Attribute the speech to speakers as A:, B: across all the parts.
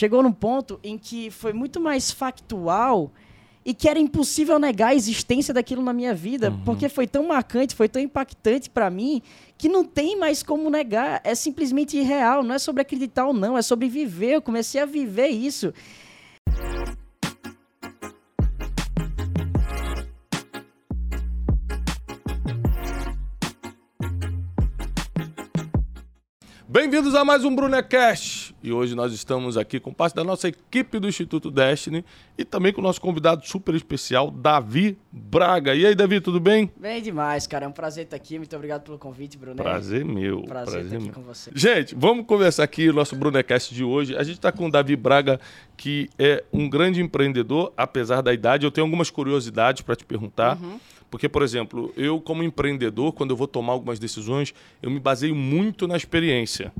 A: chegou num ponto em que foi muito mais factual e que era impossível negar a existência daquilo na minha vida,
B: Uhum.
A: porque foi tão marcante, foi tão impactante para mim, que não tem mais como negar, é simplesmente irreal, não é sobre acreditar ou não, é sobre viver. Eu comecei a viver isso.
B: Bem-vindos a mais um Brunecast. E hoje nós estamos aqui com parte da nossa equipe do Instituto Destiny e também com o nosso convidado super especial, Davi Braga. E aí, Davi, tudo bem?
A: Bem demais, cara, é um prazer estar aqui, muito obrigado pelo convite, Bruno.
B: Prazer meu.
A: Prazer, estar aqui
B: meu.
A: com você.
B: Gente, vamos conversar aqui o nosso Brunecast de hoje. A gente está com o Davi Braga, que é um grande empreendedor, apesar da idade. Eu tenho algumas curiosidades para te perguntar. Porque, por exemplo, eu, como empreendedor, quando eu vou tomar algumas decisões, eu me baseio muito na experiência,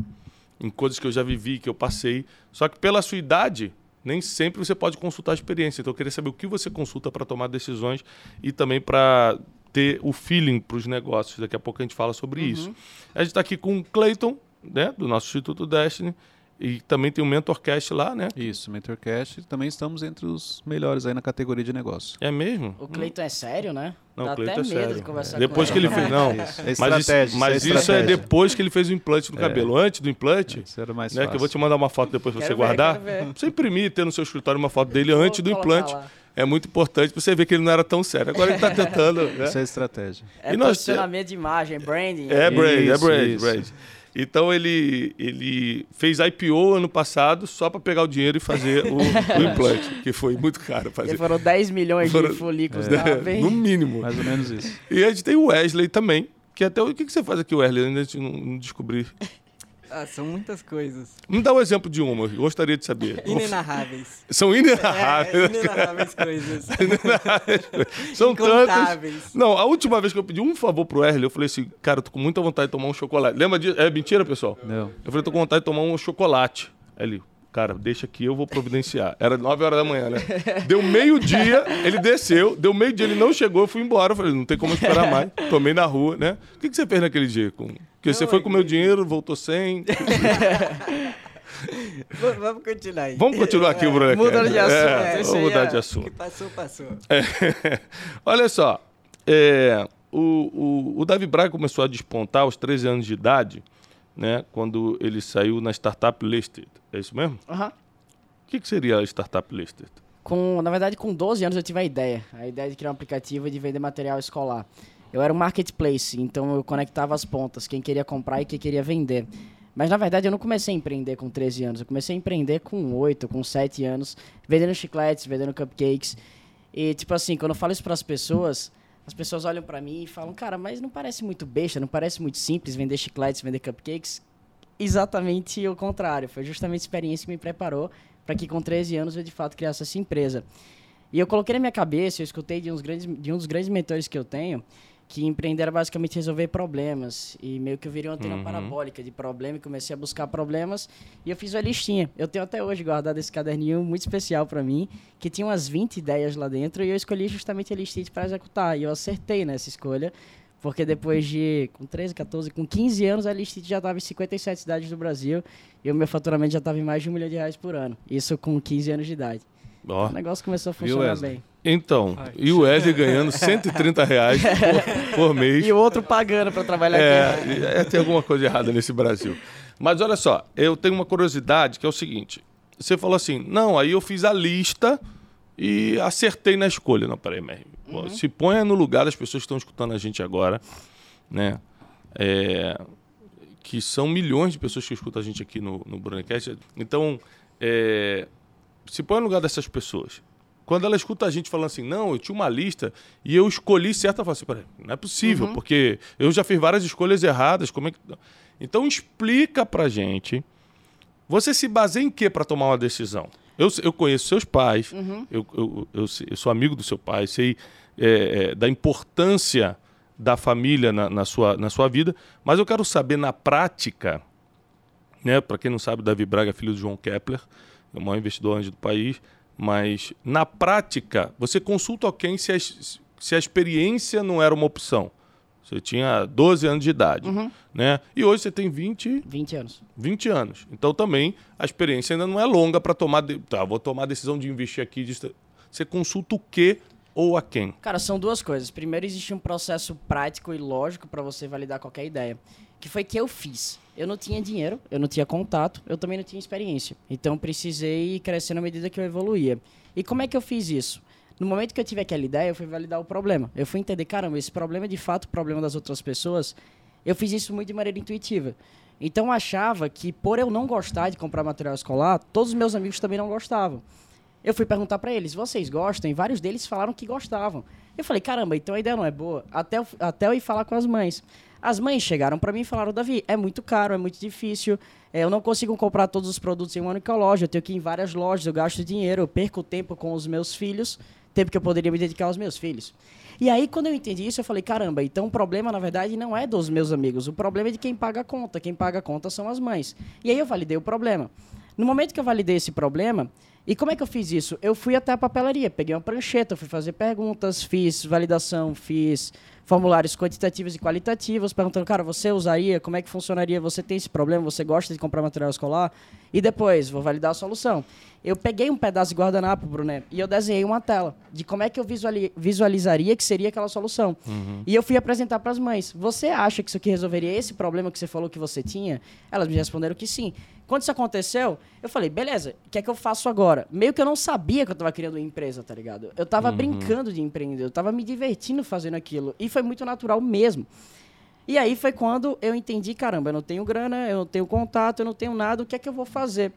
B: em coisas que eu já vivi, que eu passei. Só que pela sua idade, nem sempre você pode consultar a experiência. Então, eu queria saber o que você consulta para tomar decisões e também para ter o feeling para os negócios. Daqui a pouco a gente fala sobre isso. A gente está aqui com o Clayton, né, do nosso Instituto Destiny, e também tem o Mentorcast lá, né?
C: Isso, Mentorcast. Também estamos entre os melhores aí na categoria de negócio.
B: É mesmo?
A: O Cleiton é sério, né?
B: Não,
A: Dá
B: o Cleiton
A: até
B: é
A: medo
B: sério.
A: de conversar
B: Depois
A: com
B: que ele fez. Não,
C: É
B: mas isso, mas
C: isso é
B: isso é
C: estratégia.
B: depois que ele fez o implante no cabelo. Antes do implante,
C: Isso era mais
B: né?
C: fácil.
B: Que eu vou te mandar uma foto depois pra você
A: ver,
B: guardar. Pra Você imprimir, ter no seu escritório uma foto dele antes do implante.
A: lá.
B: É muito importante pra você ver que ele não era tão sério. Agora ele tá tentando. né?
C: Isso é estratégia.
A: É
B: E nós-
A: posicionamento de imagem, branding.
B: É Braid, é
C: Isso, isso.
B: Braid. Então ele, ele fez IPO ano passado só para pegar o dinheiro e fazer o, o implante, que foi muito caro
A: E
B: fazer.
A: foram 10 milhões
B: Foram-
A: de folículos,
C: É.
A: tá bem?
B: No mínimo.
C: Mais ou menos isso.
B: E a gente tem o Wesley também, que até o que, que você faz aqui, Wesley? Ainda a gente não, não descobri.
D: Ah, são muitas coisas.
B: Me dá um exemplo de uma, eu gostaria de saber.
D: Inenarráveis.
B: São inenarráveis.
D: É, inenarráveis coisas.
B: São tantas.
D: Incontáveis.
B: Não, a última vez que eu pedi um favor pro Wesley, eu falei assim, cara, eu tô com muita vontade de tomar um chocolate. Lembra disso? É mentira, pessoal?
C: Não.
B: Eu falei, tô com vontade de tomar um chocolate. Ele, cara, deixa aqui, eu vou providenciar. Era 9 horas da manhã, né? Deu meio-dia, ele desceu. Deu meio-dia, ele não chegou, eu fui embora. Eu falei, não tem como esperar mais. Tomei na rua, né? O que, que você fez naquele dia? Com... Porque você foi
D: é
B: com meu dinheiro, voltou sem.
D: Vamos continuar aí.
B: Vamos continuar aqui o Bruno.
A: Mudando de assunto,
B: É, vamos mudar
A: é-
B: de assunto.
D: que passou, passou.
B: Olha só, é, o, o, o Davi Braga começou a despontar aos 13 anos de idade, né? Quando ele saiu na Startup Listed. É isso mesmo?
A: Aham.
B: O que, que seria a Startup Listed?
A: Com, na verdade, com 12 anos eu tive a ideia. A ideia de criar um aplicativo e de vender material escolar. Eu era um marketplace, então eu conectava as pontas, quem queria comprar e quem queria vender. Mas na verdade eu não comecei a empreender com 13 anos, eu comecei a empreender com 8, com 7 anos, vendendo chicletes, vendendo cupcakes. E tipo assim, quando eu falo isso para as pessoas, as pessoas olham para mim e falam: "Cara, mas não parece muito besta, não parece muito simples vender chicletes, vender cupcakes?" Exatamente o contrário, foi justamente a experiência que me preparou para que com 13 anos eu de fato criasse essa empresa. E eu coloquei na minha cabeça, eu escutei de, uns grandes, de um dos grandes mentores que eu tenho, que empreender era basicamente resolver problemas. E meio que eu virei uma antena
B: Uhum.
A: parabólica de problema e comecei a buscar problemas. E eu fiz uma listinha. Eu tenho até hoje guardado esse caderninho muito especial para mim, que tinha umas 20 ideias lá dentro, e eu escolhi justamente a listinha para executar. E eu acertei nessa escolha. Porque depois de, com 13, 14, com 15 anos, a Listit já estava em 57 cidades do Brasil e o meu faturamento já estava em mais de um milhão de reais por ano. Isso com 15 anos de idade.
B: Ó.
A: O negócio começou a funcionar bem.
B: Então, e o Wesley ganhando 130 reais por, por mês.
A: E o outro pagando para trabalhar aqui.
B: É, é, tem alguma coisa errada nesse Brasil. Mas olha só, eu tenho uma curiosidade que é o seguinte: você falou assim, não, aí eu fiz a lista e acertei na escolha. Não, peraí, mas pô, se ponha no lugar das pessoas que estão escutando a gente agora, né? É, que são milhões de pessoas que escutam a gente aqui no, no Brunecast. Então, é, se põe no lugar dessas pessoas. Quando ela escuta a gente falando assim, não, eu tinha uma lista e eu escolhi certa, ela fala assim, peraí, não é possível, porque eu já fiz várias escolhas erradas, como é que... Então explica pra gente, você se baseia em quê para tomar uma decisão? Eu, eu conheço seus pais, eu, eu, eu, sei- eu sou amigo do seu pai, sei é, é, da importância da família na, na sua, na sua vida, mas eu quero saber na prática, né? Para quem não sabe, Davi Braga filho do João Kepler, é o maior investidor anjo do país, mas na prática, você consulta quem se a, se a experiência não era uma opção. Você tinha 12 anos de idade,
A: Uhum.
B: né? E hoje você tem 20,
A: 20 anos.
B: 20 anos. Então também a experiência ainda não é longa para tomar. De... Tá, vou tomar a decisão de investir aqui. de- Você consulta o quê ou a quem?
A: Cara, são duas coisas. Primeiro, existe um processo prático e lógico para você validar qualquer ideia. Que foi que eu fiz. Eu não tinha dinheiro, eu não tinha contato, eu também não tinha experiência. Então, precisei crescer na medida que eu evoluía. E como é que eu fiz isso? No momento que eu tive aquela ideia, eu fui validar o problema. Eu fui entender, caramba, esse problema é de fato o problema das outras pessoas. Eu fiz isso muito de maneira intuitiva. Então, eu achava que por eu não gostar de comprar material escolar, todos os meus amigos também não gostavam. Eu fui perguntar pra eles, vocês gostam? E vários deles falaram que gostavam. Eu falei, caramba, então a ideia não é boa. Até eu, até eu ir falar com as mães. As mães chegaram pra mim e falaram, Davi, é muito caro, é muito difícil, é, eu não consigo comprar todos os produtos em uma única loja, eu tenho que ir em várias lojas, eu gasto dinheiro, eu perco tempo com os meus filhos, tempo que eu poderia me dedicar aos meus filhos. E aí, quando eu entendi isso, eu falei, caramba, então o problema, na verdade, não é dos meus amigos, o problema é de quem paga a conta. Quem paga a conta são as mães. E aí eu validei o problema. No momento que eu validei esse problema, e como é que eu fiz isso? Eu fui até a papelaria, peguei uma prancheta, fui fazer perguntas, fiz validação, fiz formulários quantitativos e qualitativos, perguntando, cara, você usaria, como é que funcionaria, você tem esse problema, você gosta de comprar material escolar? E depois, vou validar a solução. Eu peguei um pedaço de guardanapo, Bruné, e eu desenhei uma tela de como é que eu visuali- visualizaria que seria aquela solução. E eu fui apresentar para as mães. Você acha que isso aqui resolveria esse problema que você falou que você tinha? Elas me responderam que sim. Quando isso aconteceu, eu falei, beleza, o que é que eu faço agora? Meio que eu não sabia que eu tava criando uma empresa, tá ligado? Eu tava brincando de empreender, eu tava me divertindo fazendo aquilo. E foi muito natural mesmo. E aí foi quando eu entendi, caramba, eu não tenho grana, eu não tenho contato, eu não tenho nada, o que é que eu vou fazer?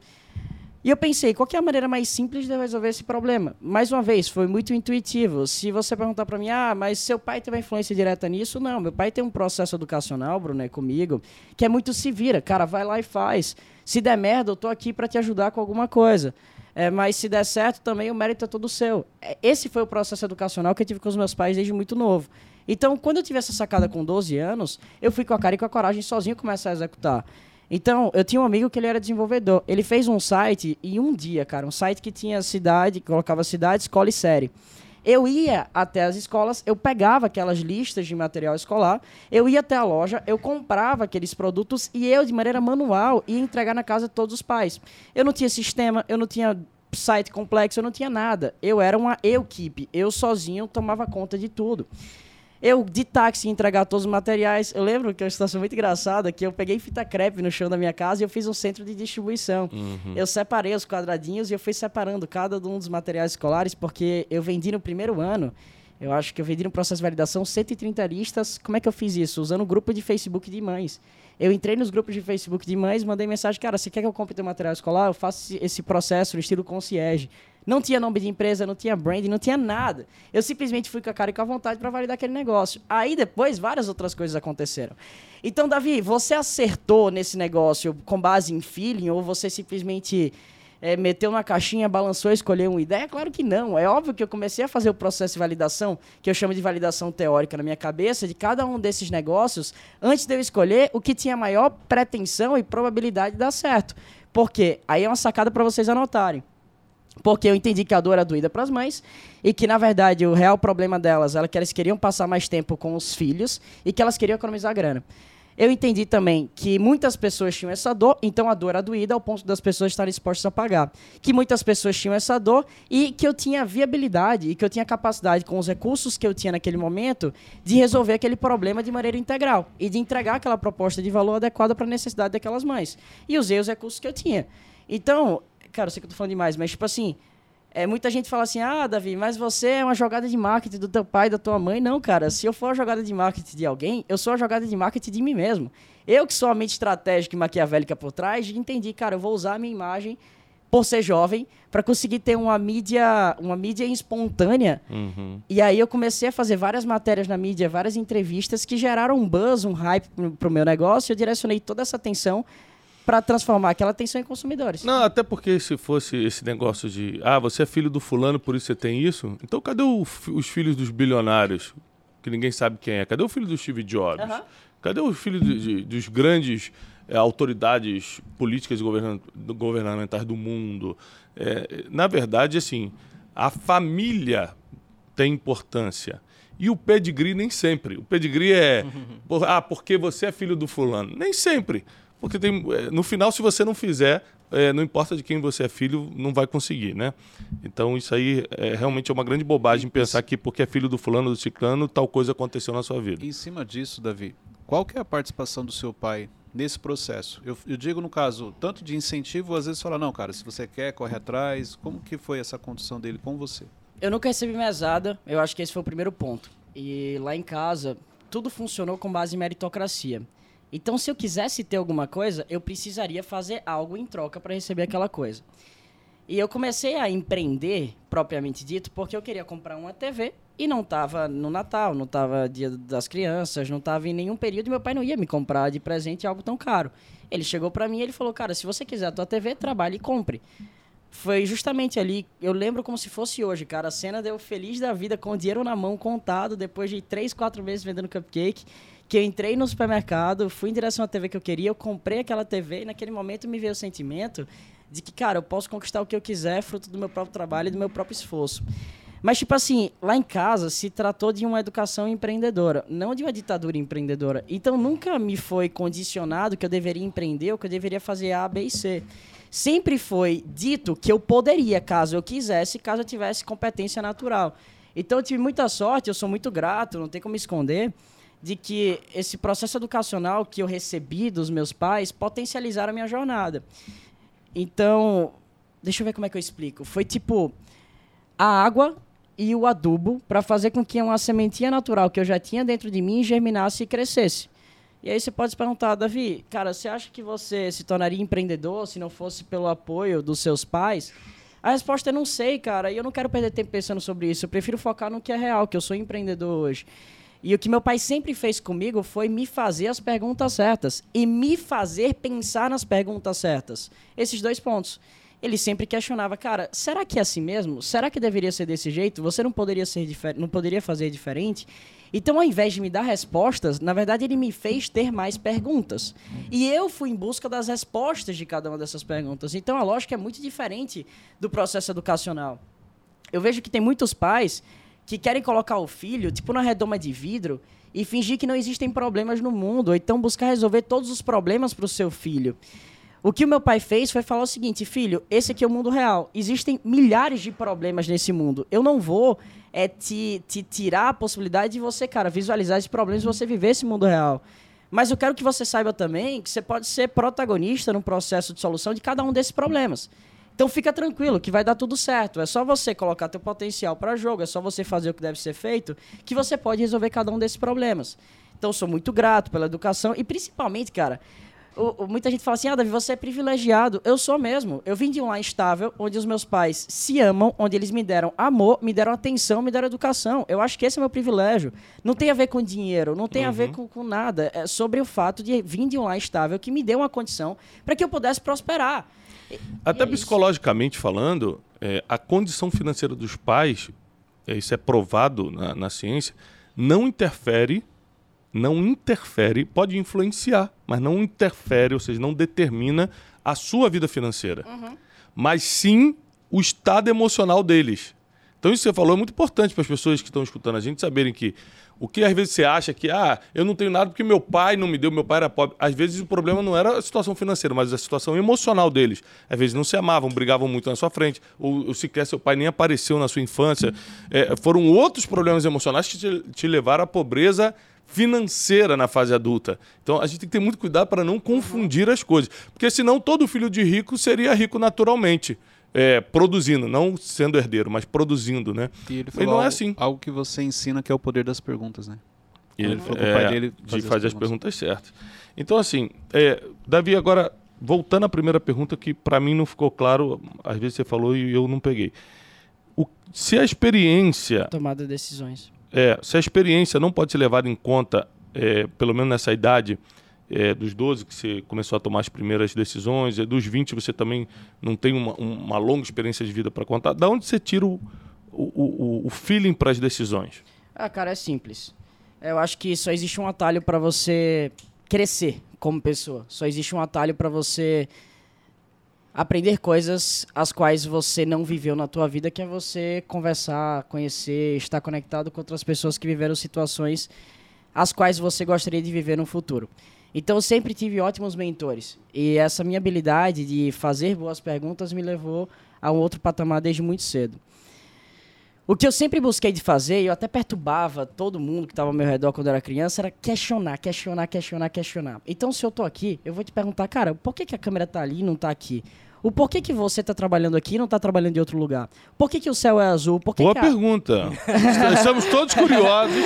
A: E eu pensei, qual é a maneira mais simples de resolver esse problema? Mais uma vez, foi muito intuitivo. Se você perguntar para mim, ah, mas seu pai teve uma influência direta nisso? Não, meu pai tem um processo educacional, Bruno, é comigo, que é muito se vira. Cara, vai lá e faz. Se der merda, eu tô aqui para te ajudar com alguma coisa. É, mas se der certo, também o mérito é todo seu. É, Esse foi o processo educacional que eu tive com os meus pais desde muito novo. Então, quando eu tive essa sacada com 12 anos, eu fui com a cara e com a coragem sozinho começar a executar. Então, eu tinha um amigo que ele era desenvolvedor. Ele fez um site em um dia, cara. Um site que tinha cidade, colocava cidade, escola e série. Eu ia até as escolas, eu pegava aquelas listas de material escolar, eu ia até a loja, eu comprava aqueles produtos e eu, de maneira manual, ia entregar na casa de todos os pais. Eu não tinha sistema, eu não tinha site complexo, eu não tinha nada. Eu era uma equipe, eu sozinho tomava conta de tudo. Eu, de táxi, entregar todos os materiais. Eu lembro que é uma situação muito engraçada, que eu peguei fita crepe no chão da minha casa e eu fiz um centro de distribuição. Eu separei os quadradinhos e eu fui separando cada um dos materiais escolares, porque eu vendi no primeiro ano, eu acho que eu vendi no processo de validação 130 listas. Como é que eu fiz isso? Usando o grupo de Facebook de mães. Eu entrei nos grupos de Facebook de mães, mandei mensagem, cara, você quer que eu compre teu material escolar? Eu faço esse- esse processo no estilo concierge. Não tinha nome de empresa, não tinha brand, não tinha nada. Eu simplesmente fui com a cara e com a vontade para validar aquele negócio. Aí depois várias outras coisas aconteceram. Então, Davi, você acertou nesse negócio com base em feeling ou você simplesmente é, meteu na caixinha, balançou, escolheu uma ideia? Claro que não. É óbvio que eu comecei a fazer o processo de validação, que eu chamo de validação teórica na minha cabeça, de cada um desses negócios, antes de eu escolher o que tinha maior pretensão e probabilidade de dar certo. Por quê? Aí é uma sacada para vocês anotarem. Porque eu entendi que a dor era doída para as mães e que, na verdade, o real problema delas era que elas queriam passar mais tempo com os filhos e que elas queriam economizar grana. Eu entendi também que muitas pessoas tinham essa dor, então a dor era doída ao ponto das pessoas estarem dispostas a pagar. Que muitas pessoas tinham essa dor e que eu tinha viabilidade e que eu tinha capacidade, com os recursos que eu tinha naquele momento, de resolver aquele problema de maneira integral e de entregar aquela proposta de valor adequada para a necessidade daquelas mães. E usei os recursos que eu tinha. Então, cara, eu sei que eu tô falando demais, mas tipo assim, é, muita gente fala assim, ah, Davi, mas você é uma jogada de marketing do teu pai, da tua mãe. Não, cara, se eu for uma jogada de marketing de alguém, eu sou a jogada de marketing de mim mesmo. Eu que sou a mente estratégica e maquiavélica por trás, entendi, cara, eu vou usar a minha imagem por ser jovem para conseguir ter uma mídia, uma mídia espontânea.
B: Uhum.
A: E aí eu comecei a fazer várias matérias na mídia, várias entrevistas que geraram um buzz, um hype pro, pro meu negócio. Eu direcionei toda essa atenção para transformar aquela atenção em consumidores.
B: Não, até porque se fosse esse negócio de ah, você é filho do fulano, por isso você tem isso. Então cadê o os filhos dos bilionários? Que ninguém sabe quem é. Cadê o filho do Steve Jobs?
A: Aham.
B: Cadê o filho de- de- dos grandes eh, autoridades políticas e governamentais do mundo? É, na verdade, assim, a família tem importância. E o pedigree nem sempre. O pedigree é, por- ah, porque você é filho do fulano. Nem sempre. Porque tem, é, no final, se você não fizer, é, não importa de quem você é filho, não vai conseguir, né? Então isso aí é, realmente é uma grande bobagem pensar que porque é filho do fulano do ciclano, tal coisa aconteceu na sua vida.
C: Em cima disso, Davi, qual que é a participação do seu pai nesse processo? Eu, eu digo no caso, tanto de incentivo, às vezes fala, não, cara, se você quer, corre atrás. Como que foi essa condução dele com você?
A: Eu nunca recebi mesada, eu acho que esse foi o primeiro ponto. E lá em casa, tudo funcionou com base em meritocracia. Então, se eu quisesse ter alguma coisa, eu precisaria fazer algo em troca para receber aquela coisa. E eu comecei a empreender, propriamente dito, porque eu queria comprar uma TV e não estava no Natal, não estava Dia das Crianças, não estava em nenhum período e meu pai não ia me comprar de presente algo tão caro. Ele chegou para mim e ele falou: "Cara, se você quiser a tua TV, trabalhe e compre". Foi justamente ali, eu lembro como se fosse hoje, cara. A cena deu feliz da vida, com o dinheiro na mão, contado, depois de três, quatro meses vendendo cupcake. Que eu entrei no supermercado, fui em direção à TV que eu queria, eu comprei aquela TV e naquele momento me veio o sentimento de que, cara, eu posso conquistar o que eu quiser, fruto do meu próprio trabalho e do meu próprio esforço. Mas, tipo assim, lá em casa se tratou de uma educação empreendedora, não de uma ditadura empreendedora. Então, nunca me foi condicionado que eu deveria empreender ou que eu deveria fazer A, B e C. Sempre foi dito que eu poderia, caso eu quisesse, caso eu tivesse competência natural. Então, eu tive muita sorte, eu sou muito grato, não tem como esconder, de que esse processo educacional que eu recebi dos meus pais potencializaram a minha jornada. Então, deixa eu ver como é que eu explico. Foi tipo a água e o adubo para fazer com que uma sementinha natural que eu já tinha dentro de mim germinasse e crescesse. E aí você pode se perguntar, Davi, cara, você acha que você se tornaria empreendedor se não fosse pelo apoio dos seus pais? A resposta é não sei, cara, e eu não quero perder tempo pensando sobre isso. Eu prefiro focar no que é real, que eu sou empreendedor hoje. E o que meu pai sempre fez comigo foi me fazer as perguntas certas e me fazer pensar nas perguntas certas. Esses dois pontos. Ele sempre questionava, cara, será que é assim mesmo? Será que deveria ser desse jeito? Você não poderia ser não poderia fazer diferente? Então, ao invés de me dar respostas, na verdade ele me fez ter mais perguntas. E eu fui em busca das respostas de cada uma dessas perguntas. Então, a lógica é muito diferente do processo educacional. Eu vejo que tem muitos pais que querem colocar o filho, tipo, na redoma de vidro e fingir que não existem problemas no mundo, ou então buscar resolver todos os problemas para o seu filho. O que o meu pai fez foi falar o seguinte, filho, esse aqui é o mundo real. Existem milhares de problemas nesse mundo. Eu não vou é, te, te tirar a possibilidade de você, cara, visualizar esses problemas e você viver esse mundo real. Mas eu quero que você saiba também que você pode ser protagonista no processo de solução de cada um desses problemas. Então fica tranquilo que vai dar tudo certo. É só você colocar teu potencial para jogo, é só você fazer o que deve ser feito, que você pode resolver cada um desses problemas. Então eu sou muito grato pela educação e principalmente, cara, o- o- muita gente fala assim: "Ah, Davi, você é privilegiado". Eu sou mesmo. Eu vim de um lar estável, onde os meus pais se amam, onde eles me deram amor, me deram atenção, me deram educação. Eu acho que esse é meu privilégio. Não tem a ver com dinheiro, não tem a ver com, com nada. É sobre o fato de vir de um lar estável que me deu uma condição para que eu pudesse prosperar.
B: Até
A: é isso.
B: psicologicamente falando, é, a condição financeira dos pais, é, isso é provado na, na ciência, não interfere, não interfere, pode influenciar, mas não interfere, ou seja, não determina a sua vida financeira. Mas sim o estado emocional deles. Então isso que você falou é muito importante para as pessoas que estão escutando a gente saberem que o que às vezes você acha que, ah, eu não tenho nada porque meu pai não me deu, meu pai era pobre. Às vezes o problema não era a situação financeira, mas a situação emocional deles. Às vezes não se amavam, brigavam muito na sua frente, ou, ou sequer seu pai nem apareceu na sua infância. É, foram outros problemas emocionais que te, te levaram à pobreza financeira na fase adulta. Então a gente tem que ter muito cuidado para não confundir as coisas. Porque senão todo filho de rico seria rico naturalmente. É, produzindo, não sendo herdeiro, mas produzindo, né?
C: E ele
B: E
C: falou
B: não é
C: algo,
B: assim.
C: algo que você ensina que é o poder das perguntas, né?
B: Ele,
C: Ele falou que o pai dele
B: de
C: fazia
B: fazer
C: as
B: as perguntas certas. Então, assim, é, Davi, agora, voltando à primeira pergunta, que para mim não ficou claro, às vezes você falou e eu não peguei. O- se a experiência
A: Tomada de decisões.
B: é, se a experiência não pode ser levada em conta, é, pelo menos nessa idade é, dos 12, que você começou a tomar as primeiras decisões, e dos 20 você também não tem uma, um- uma longa experiência de vida para contar, da onde você tira o, o, o, o feeling para as decisões?
A: Ah, cara, é simples. Eu acho que só existe um atalho para você crescer como pessoa. Só existe um atalho para você aprender coisas as quais você não viveu na tua vida, que é você conversar, conhecer, estar conectado com outras pessoas que viveram situações as quais você gostaria de viver no futuro. Então eu sempre tive ótimos mentores e essa minha habilidade de fazer boas perguntas me levou a um outro patamar desde muito cedo. O que eu sempre busquei de fazer, e eu até perturbava todo mundo que estava ao meu redor quando eu era criança, era questionar, questionar, questionar, questionar. Então, se eu tô aqui, eu vou te perguntar, cara, por que, que a câmera tá ali e não tá aqui? O porquê que você está trabalhando aqui e não está trabalhando em outro lugar? Por que, que o céu é azul? Por que
B: Boa
A: que a-
B: pergunta. Estamos todos curiosos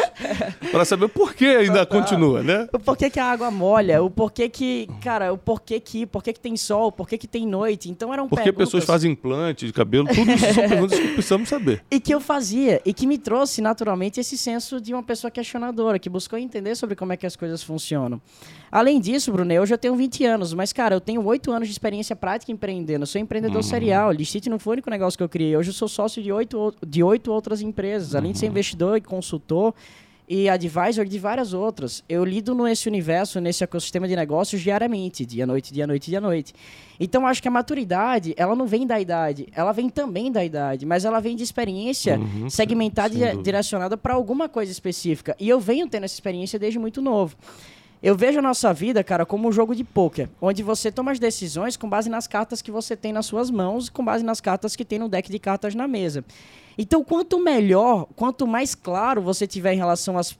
B: para saber por que ainda continua, né?
A: O porquê que a água molha, o porquê que, cara, o porquê que, porquê que tem sol, porquê que tem noite. Então eram
B: Por que
A: perguntas
B: pessoas fazem implante de cabelo? Tudo isso são perguntas que precisamos saber.
A: e que eu fazia e que me trouxe naturalmente esse senso de uma pessoa questionadora, que buscou entender sobre como é que as coisas funcionam. Além disso, Bruno, hoje eu tenho 20 anos, mas cara, eu tenho 8 anos de experiência prática empreendendo. Eu sou empreendedor serial. Licite não foi o único negócio que eu criei. Hoje eu sou sócio de 8 ou- de oito outras empresas, além de ser investidor e consultor e advisor de várias outras. Eu lido nesse universo, nesse ecossistema de negócios diariamente, dia noite, dia noite, dia noite. Então acho que a maturidade, ela não vem da idade, ela vem também da idade, mas ela vem de experiência
B: Uhum,
A: segmentada e direcionada para alguma coisa específica. E eu venho tendo essa experiência desde muito novo. Eu vejo a nossa vida, cara, como um jogo de pôquer, onde você toma as decisões com base nas cartas que você tem nas suas mãos, com base nas cartas que tem no deck de cartas na mesa. Então, quanto melhor, quanto mais claro você tiver em relação às,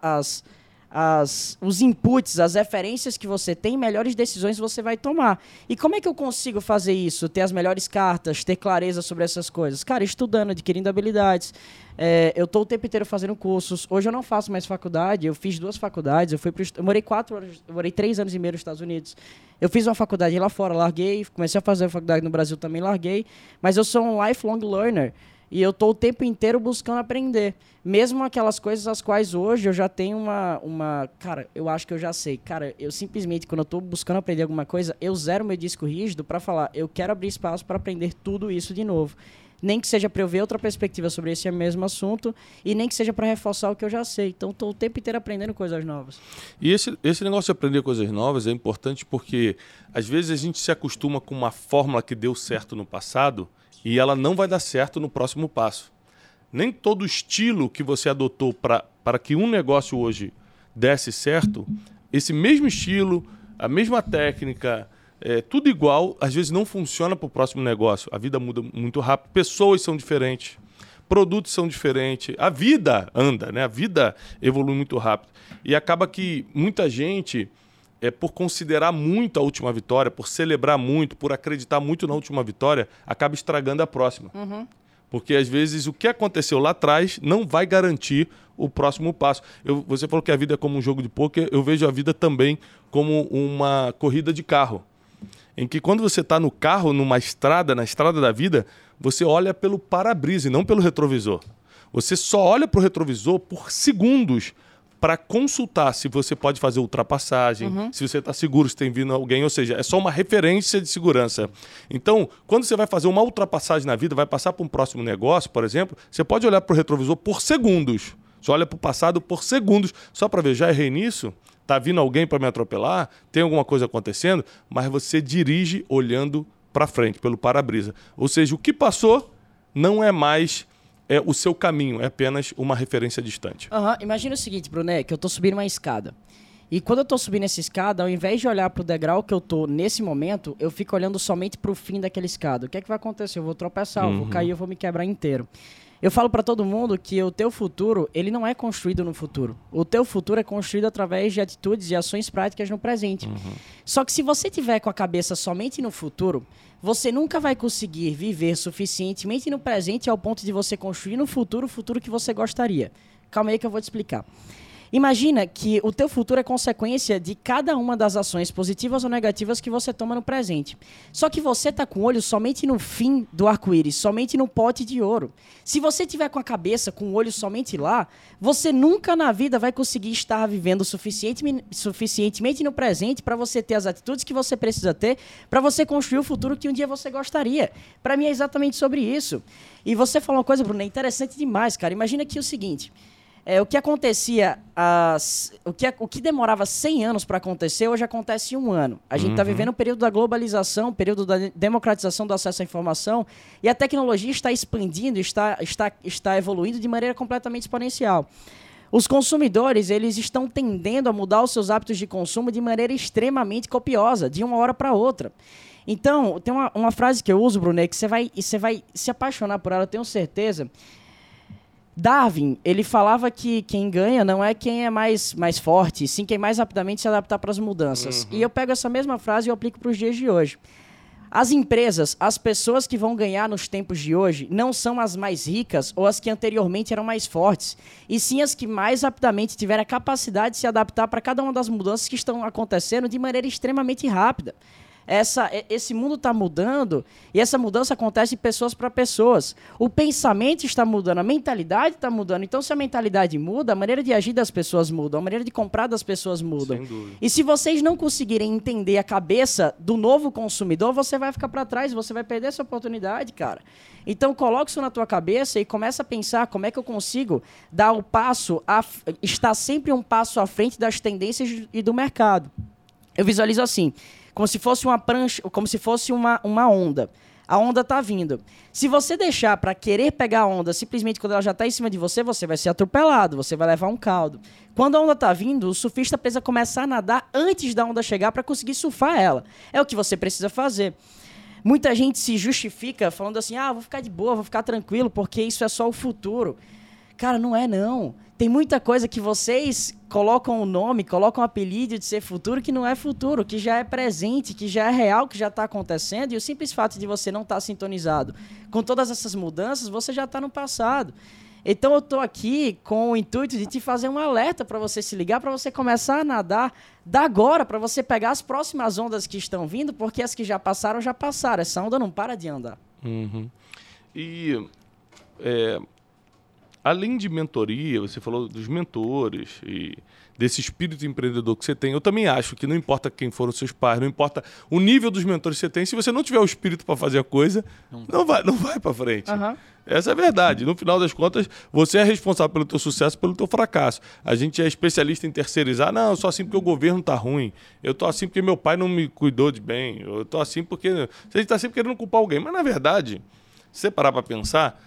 A: às- às- os inputs, as referências que você tem, melhores decisões você vai tomar. E como é que eu consigo fazer isso? Ter as melhores cartas, ter clareza sobre essas coisas? Cara, estudando, adquirindo habilidades. É, eu estou o tempo inteiro fazendo cursos. Hoje eu não faço mais faculdade, eu fiz duas faculdades. Eu, fui pro, eu morei quatro anos, eu morei três anos e meio nos Estados Unidos. Eu fiz uma faculdade lá fora, larguei. Comecei a fazer faculdade no Brasil também, larguei. Mas eu sou um lifelong learner. E eu tô o tempo inteiro buscando aprender. Mesmo aquelas coisas as quais hoje eu já tenho uma, uma. Cara, eu acho que eu já sei. Cara, eu simplesmente, quando eu tô buscando aprender alguma coisa, eu zero meu disco rígido para falar, eu quero abrir espaço para aprender tudo isso de novo. Nem que seja para eu ver outra perspectiva sobre esse mesmo assunto, e nem que seja para reforçar o que eu já sei. Então, tô o tempo inteiro aprendendo coisas novas.
B: E esse, esse negócio de aprender coisas novas é importante porque às vezes a gente se acostuma com uma fórmula que deu certo no passado e ela não vai dar certo no próximo passo. Nem todo estilo que você adotou para que um negócio hoje desse certo, esse mesmo estilo, a mesma técnica, é, tudo igual, às vezes não funciona para o próximo negócio. A vida muda muito rápido, pessoas são diferentes produtos são diferentes, a vida anda, né? A vida evolui muito rápido. E acaba que muita gente, é, por considerar muito a última vitória, por celebrar muito, por acreditar muito na última vitória, acaba estragando a próxima. Porque às vezes o que aconteceu lá atrás não vai garantir o próximo passo. Eu- você falou que a vida é como um jogo de pôquer, eu vejo a vida também como uma corrida de carro em que quando você está no carro, numa estrada, na estrada da vida, você olha pelo para-brisa e não pelo retrovisor. Você só olha para o retrovisor por segundos para consultar se você pode fazer ultrapassagem, se você está seguro, se tem vindo alguém, ou seja, é só uma referência de segurança. Então, quando você vai fazer uma ultrapassagem na vida, vai passar para um próximo negócio, por exemplo, você pode olhar para o retrovisor por segundos. Você olha para o passado por segundos, só para ver, já errei nisso? Tá vindo alguém para me atropelar? Tem alguma coisa acontecendo? Mas você dirige olhando para frente, pelo para-brisa. Ou seja, o que passou não é mais é, o seu caminho, é apenas uma referência distante.
A: Aham, Imagina o seguinte, Bruné, que eu tô subindo uma escada. E quando eu tô subindo essa escada, ao invés de olhar pro degrau que eu tô nesse momento, eu fico olhando somente pro fim daquela escada. O que é que vai acontecer? Eu vou tropeçar, eu vou cair, eu vou me quebrar inteiro. Eu falo para todo mundo que o teu futuro, ele não é construído no futuro. O teu futuro é construído através de atitudes e ações práticas no presente. Só que se você tiver com a cabeça somente no futuro, você nunca vai conseguir viver suficientemente no presente ao ponto de você construir no futuro o futuro que você gostaria. Calma aí que eu vou te explicar. Imagina que o teu futuro é consequência de cada uma das ações positivas ou negativas que você toma no presente. Só que você tá com o olho somente no fim do arco-íris, somente no pote de ouro. Se você tiver com a cabeça, com o olho somente lá, você nunca na vida vai conseguir estar vivendo suficiente, suficientemente no presente para você ter as atitudes que você precisa ter para você construir o futuro que um dia você gostaria. Para mim é exatamente sobre isso. E você falou uma coisa, Bruno, é interessante demais, cara. Imagina que é o seguinte, É, o que acontecia, as, o, que, o que demorava 100 anos para acontecer, hoje acontece em um ano. A gente está vivendo o período da globalização, o período da democratização do acesso à informação, e a tecnologia está expandindo, está, está, está evoluindo de maneira completamente exponencial. Os consumidores, eles estão tendendo a mudar os seus hábitos de consumo de maneira extremamente copiosa, de uma hora para outra. Então, tem uma, uma frase que eu uso, Brunet, que você vai, você vai se apaixonar por ela, eu tenho certeza. Darwin, ele falava que quem ganha não é quem é mais, mais forte, sim quem mais rapidamente se adaptar para as mudanças. E eu pego essa mesma frase e aplico para os dias de hoje. As empresas, as pessoas que vão ganhar nos tempos de hoje, não são as mais ricas ou as que anteriormente eram mais fortes, e sim as que mais rapidamente tiveram a capacidade de se adaptar para cada uma das mudanças que estão acontecendo de maneira extremamente rápida essa, esse mundo está mudando e essa mudança acontece de pessoas para pessoas. O pensamento está mudando, a mentalidade está mudando. Então, se a mentalidade muda, a maneira de agir das pessoas muda, a maneira de comprar das pessoas muda. E se vocês não conseguirem entender a cabeça do novo consumidor, você vai ficar para trás, você vai perder essa oportunidade, cara. Então, coloque isso na tua cabeça e começa a pensar como é que eu consigo dar o passo, a, estar sempre um passo à frente das tendências e do mercado. Eu visualizo assim como se fosse uma prancha, como se fosse uma, uma onda. A onda está vindo. Se você deixar para querer pegar a onda simplesmente quando ela já está em cima de você, você vai ser atropelado, você vai levar um caldo. Quando a onda está vindo, o surfista precisa começar a nadar antes da onda chegar para conseguir surfar ela. É o que você precisa fazer. Muita gente se justifica falando assim: ah, vou ficar de boa, vou ficar tranquilo, porque isso é só o futuro. Cara, não é não. Tem muita coisa que vocês colocam o nome, colocam o apelido de ser futuro que não é futuro, que já é presente, que já é real, que já está acontecendo. E o simples fato de você não estar tá sintonizado com todas essas mudanças, você já está no passado. Então eu estou aqui com o intuito de te fazer um alerta para você se ligar, para você começar a nadar da agora, para você pegar as próximas ondas que estão vindo, porque as que já passaram, já passaram. Essa onda não para de andar.
B: Uhum. E é, além de mentoria, você falou dos mentores e desse espírito empreendedor que você tem. Eu também acho que não importa quem foram os seus pais, não importa o nível dos mentores que você tem, se você não tiver o espírito para fazer a coisa, não, não vai, não vai para frente.
A: Uhum.
B: Essa é a verdade. No final das contas, você é responsável pelo teu sucesso, pelo teu fracasso. A gente é especialista em terceirizar. Não, eu sou assim porque o governo tá ruim. Eu tô assim porque meu pai não me cuidou de bem. Eu tô assim porque... Você está sempre querendo culpar alguém. Mas, na verdade, se você parar para pensar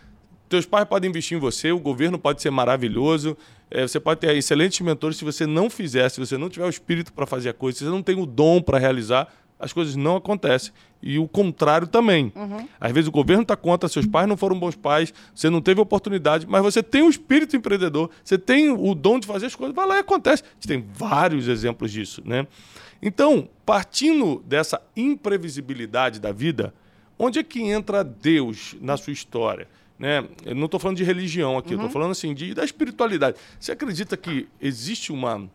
B: teus pais podem investir em você, o governo pode ser maravilhoso, é, você pode ter excelentes mentores. Se você não fizer, se você não tiver o espírito para fazer a coisa, se você não tem o dom para realizar, as coisas não acontecem. E o contrário também.
A: Uhum.
B: Às vezes o governo está contra, seus pais não foram bons pais, você não teve oportunidade, mas você tem o espírito empreendedor, você tem o dom de fazer as coisas, vai lá e acontece. A gente tem vários exemplos disso. Né? Então, partindo dessa imprevisibilidade da vida, onde é que entra Deus na sua história? Né? Eu não estou falando de religião aqui, uhum. estou falando assim de, da espiritualidade. Você acredita que existe uma,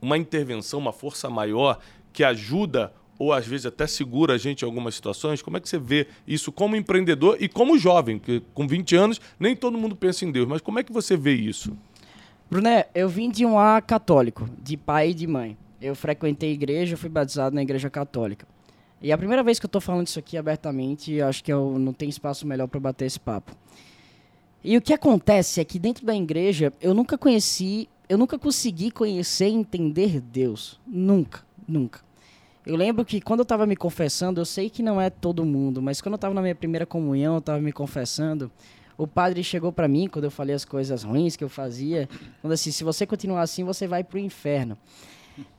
B: uma intervenção, uma força maior que ajuda ou às vezes até segura a gente em algumas situações? Como é que você vê isso como empreendedor e como jovem? Porque com 20 anos nem todo mundo pensa em Deus, mas como é que você vê isso?
A: Bruné, eu vim de um lar católico, de pai e de mãe. Eu frequentei igreja, fui batizado na igreja católica. E a primeira vez que eu estou falando isso aqui abertamente, acho que eu não tenho espaço melhor para bater esse papo. E o que acontece é que dentro da igreja eu nunca conheci, eu nunca consegui conhecer e entender Deus. Nunca, nunca. Eu lembro que quando eu estava me confessando, eu sei que não é todo mundo, mas quando eu estava na minha primeira comunhão, eu estava me confessando, o padre chegou para mim quando eu falei as coisas ruins que eu fazia, falando assim: se você continuar assim, você vai para o inferno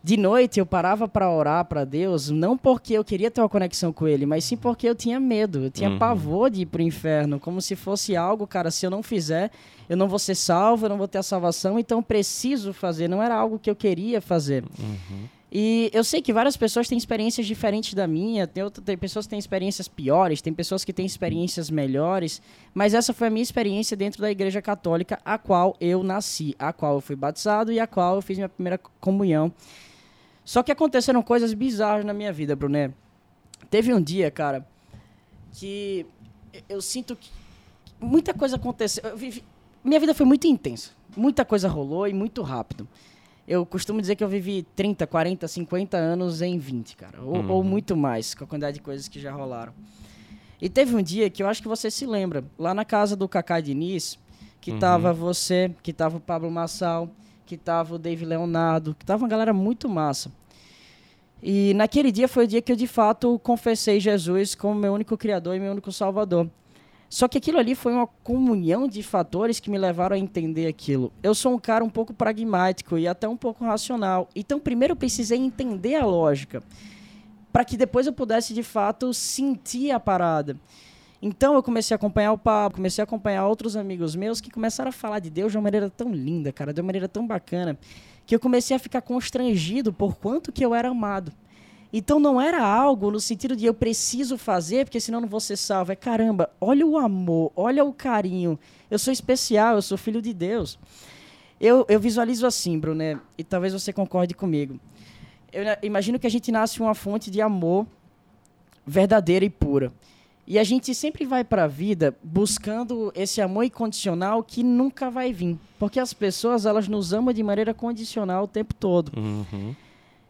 A: de noite eu parava para orar para Deus, não porque eu queria ter uma conexão com Ele, mas sim porque eu tinha medo, eu tinha uhum. pavor de ir pro inferno, como se fosse algo, cara, se eu não fizer, eu não vou ser salvo, eu não vou ter a salvação, então preciso fazer. Não era algo que eu queria fazer.
B: Uhum.
A: E eu sei que várias pessoas têm experiências diferentes da minha, tem, outra, tem pessoas que têm experiências piores, tem pessoas que têm experiências melhores, mas essa foi a minha experiência dentro da Igreja Católica, a qual eu nasci, a qual eu fui batizado e a qual eu fiz minha primeira comunhão. Só que aconteceram coisas bizarras na minha vida, Bruné. Teve um dia, cara, que eu sinto que muita coisa aconteceu. Vivi... Minha vida foi muito intensa. Muita coisa rolou e muito rápido. Eu costumo dizer que eu vivi 30, 40, 50 anos em 20, cara. Ou, uhum. ou, muito mais, com a quantidade de coisas que já rolaram. E teve um dia que eu acho que você se lembra, lá na casa do Cacá Diniz, que tava você, que tava o Pablo Massal, que tava o Dave Leonardo, que tava uma galera muito massa. E naquele dia foi o dia que eu de fato confessei Jesus como meu único criador e meu único salvador. Só que aquilo ali foi uma comunhão de fatores que me levaram a entender aquilo. Eu sou um cara um pouco pragmático e até um pouco racional. Então, primeiro eu precisei entender a lógica, para que depois eu pudesse de fato sentir a parada. Então eu comecei a acompanhar o Pablo, comecei a acompanhar outros amigos meus que começaram a falar de Deus de uma maneira tão linda, cara, de uma maneira tão bacana, que eu comecei a ficar constrangido por quanto que eu era amado. Então não era algo no sentido de eu preciso fazer, porque senão não vou ser salvo. É caramba, olha o amor, olha o carinho. Eu sou especial, eu sou filho de Deus. Eu, eu visualizo assim, Bruno, e talvez você concorde comigo. Eu na- imagino que a gente nasce uma fonte de amor verdadeira e pura. E a gente sempre vai para a vida buscando esse amor incondicional que nunca vai vir. Porque as pessoas, elas nos amam de maneira condicional o tempo todo.
B: Uhum.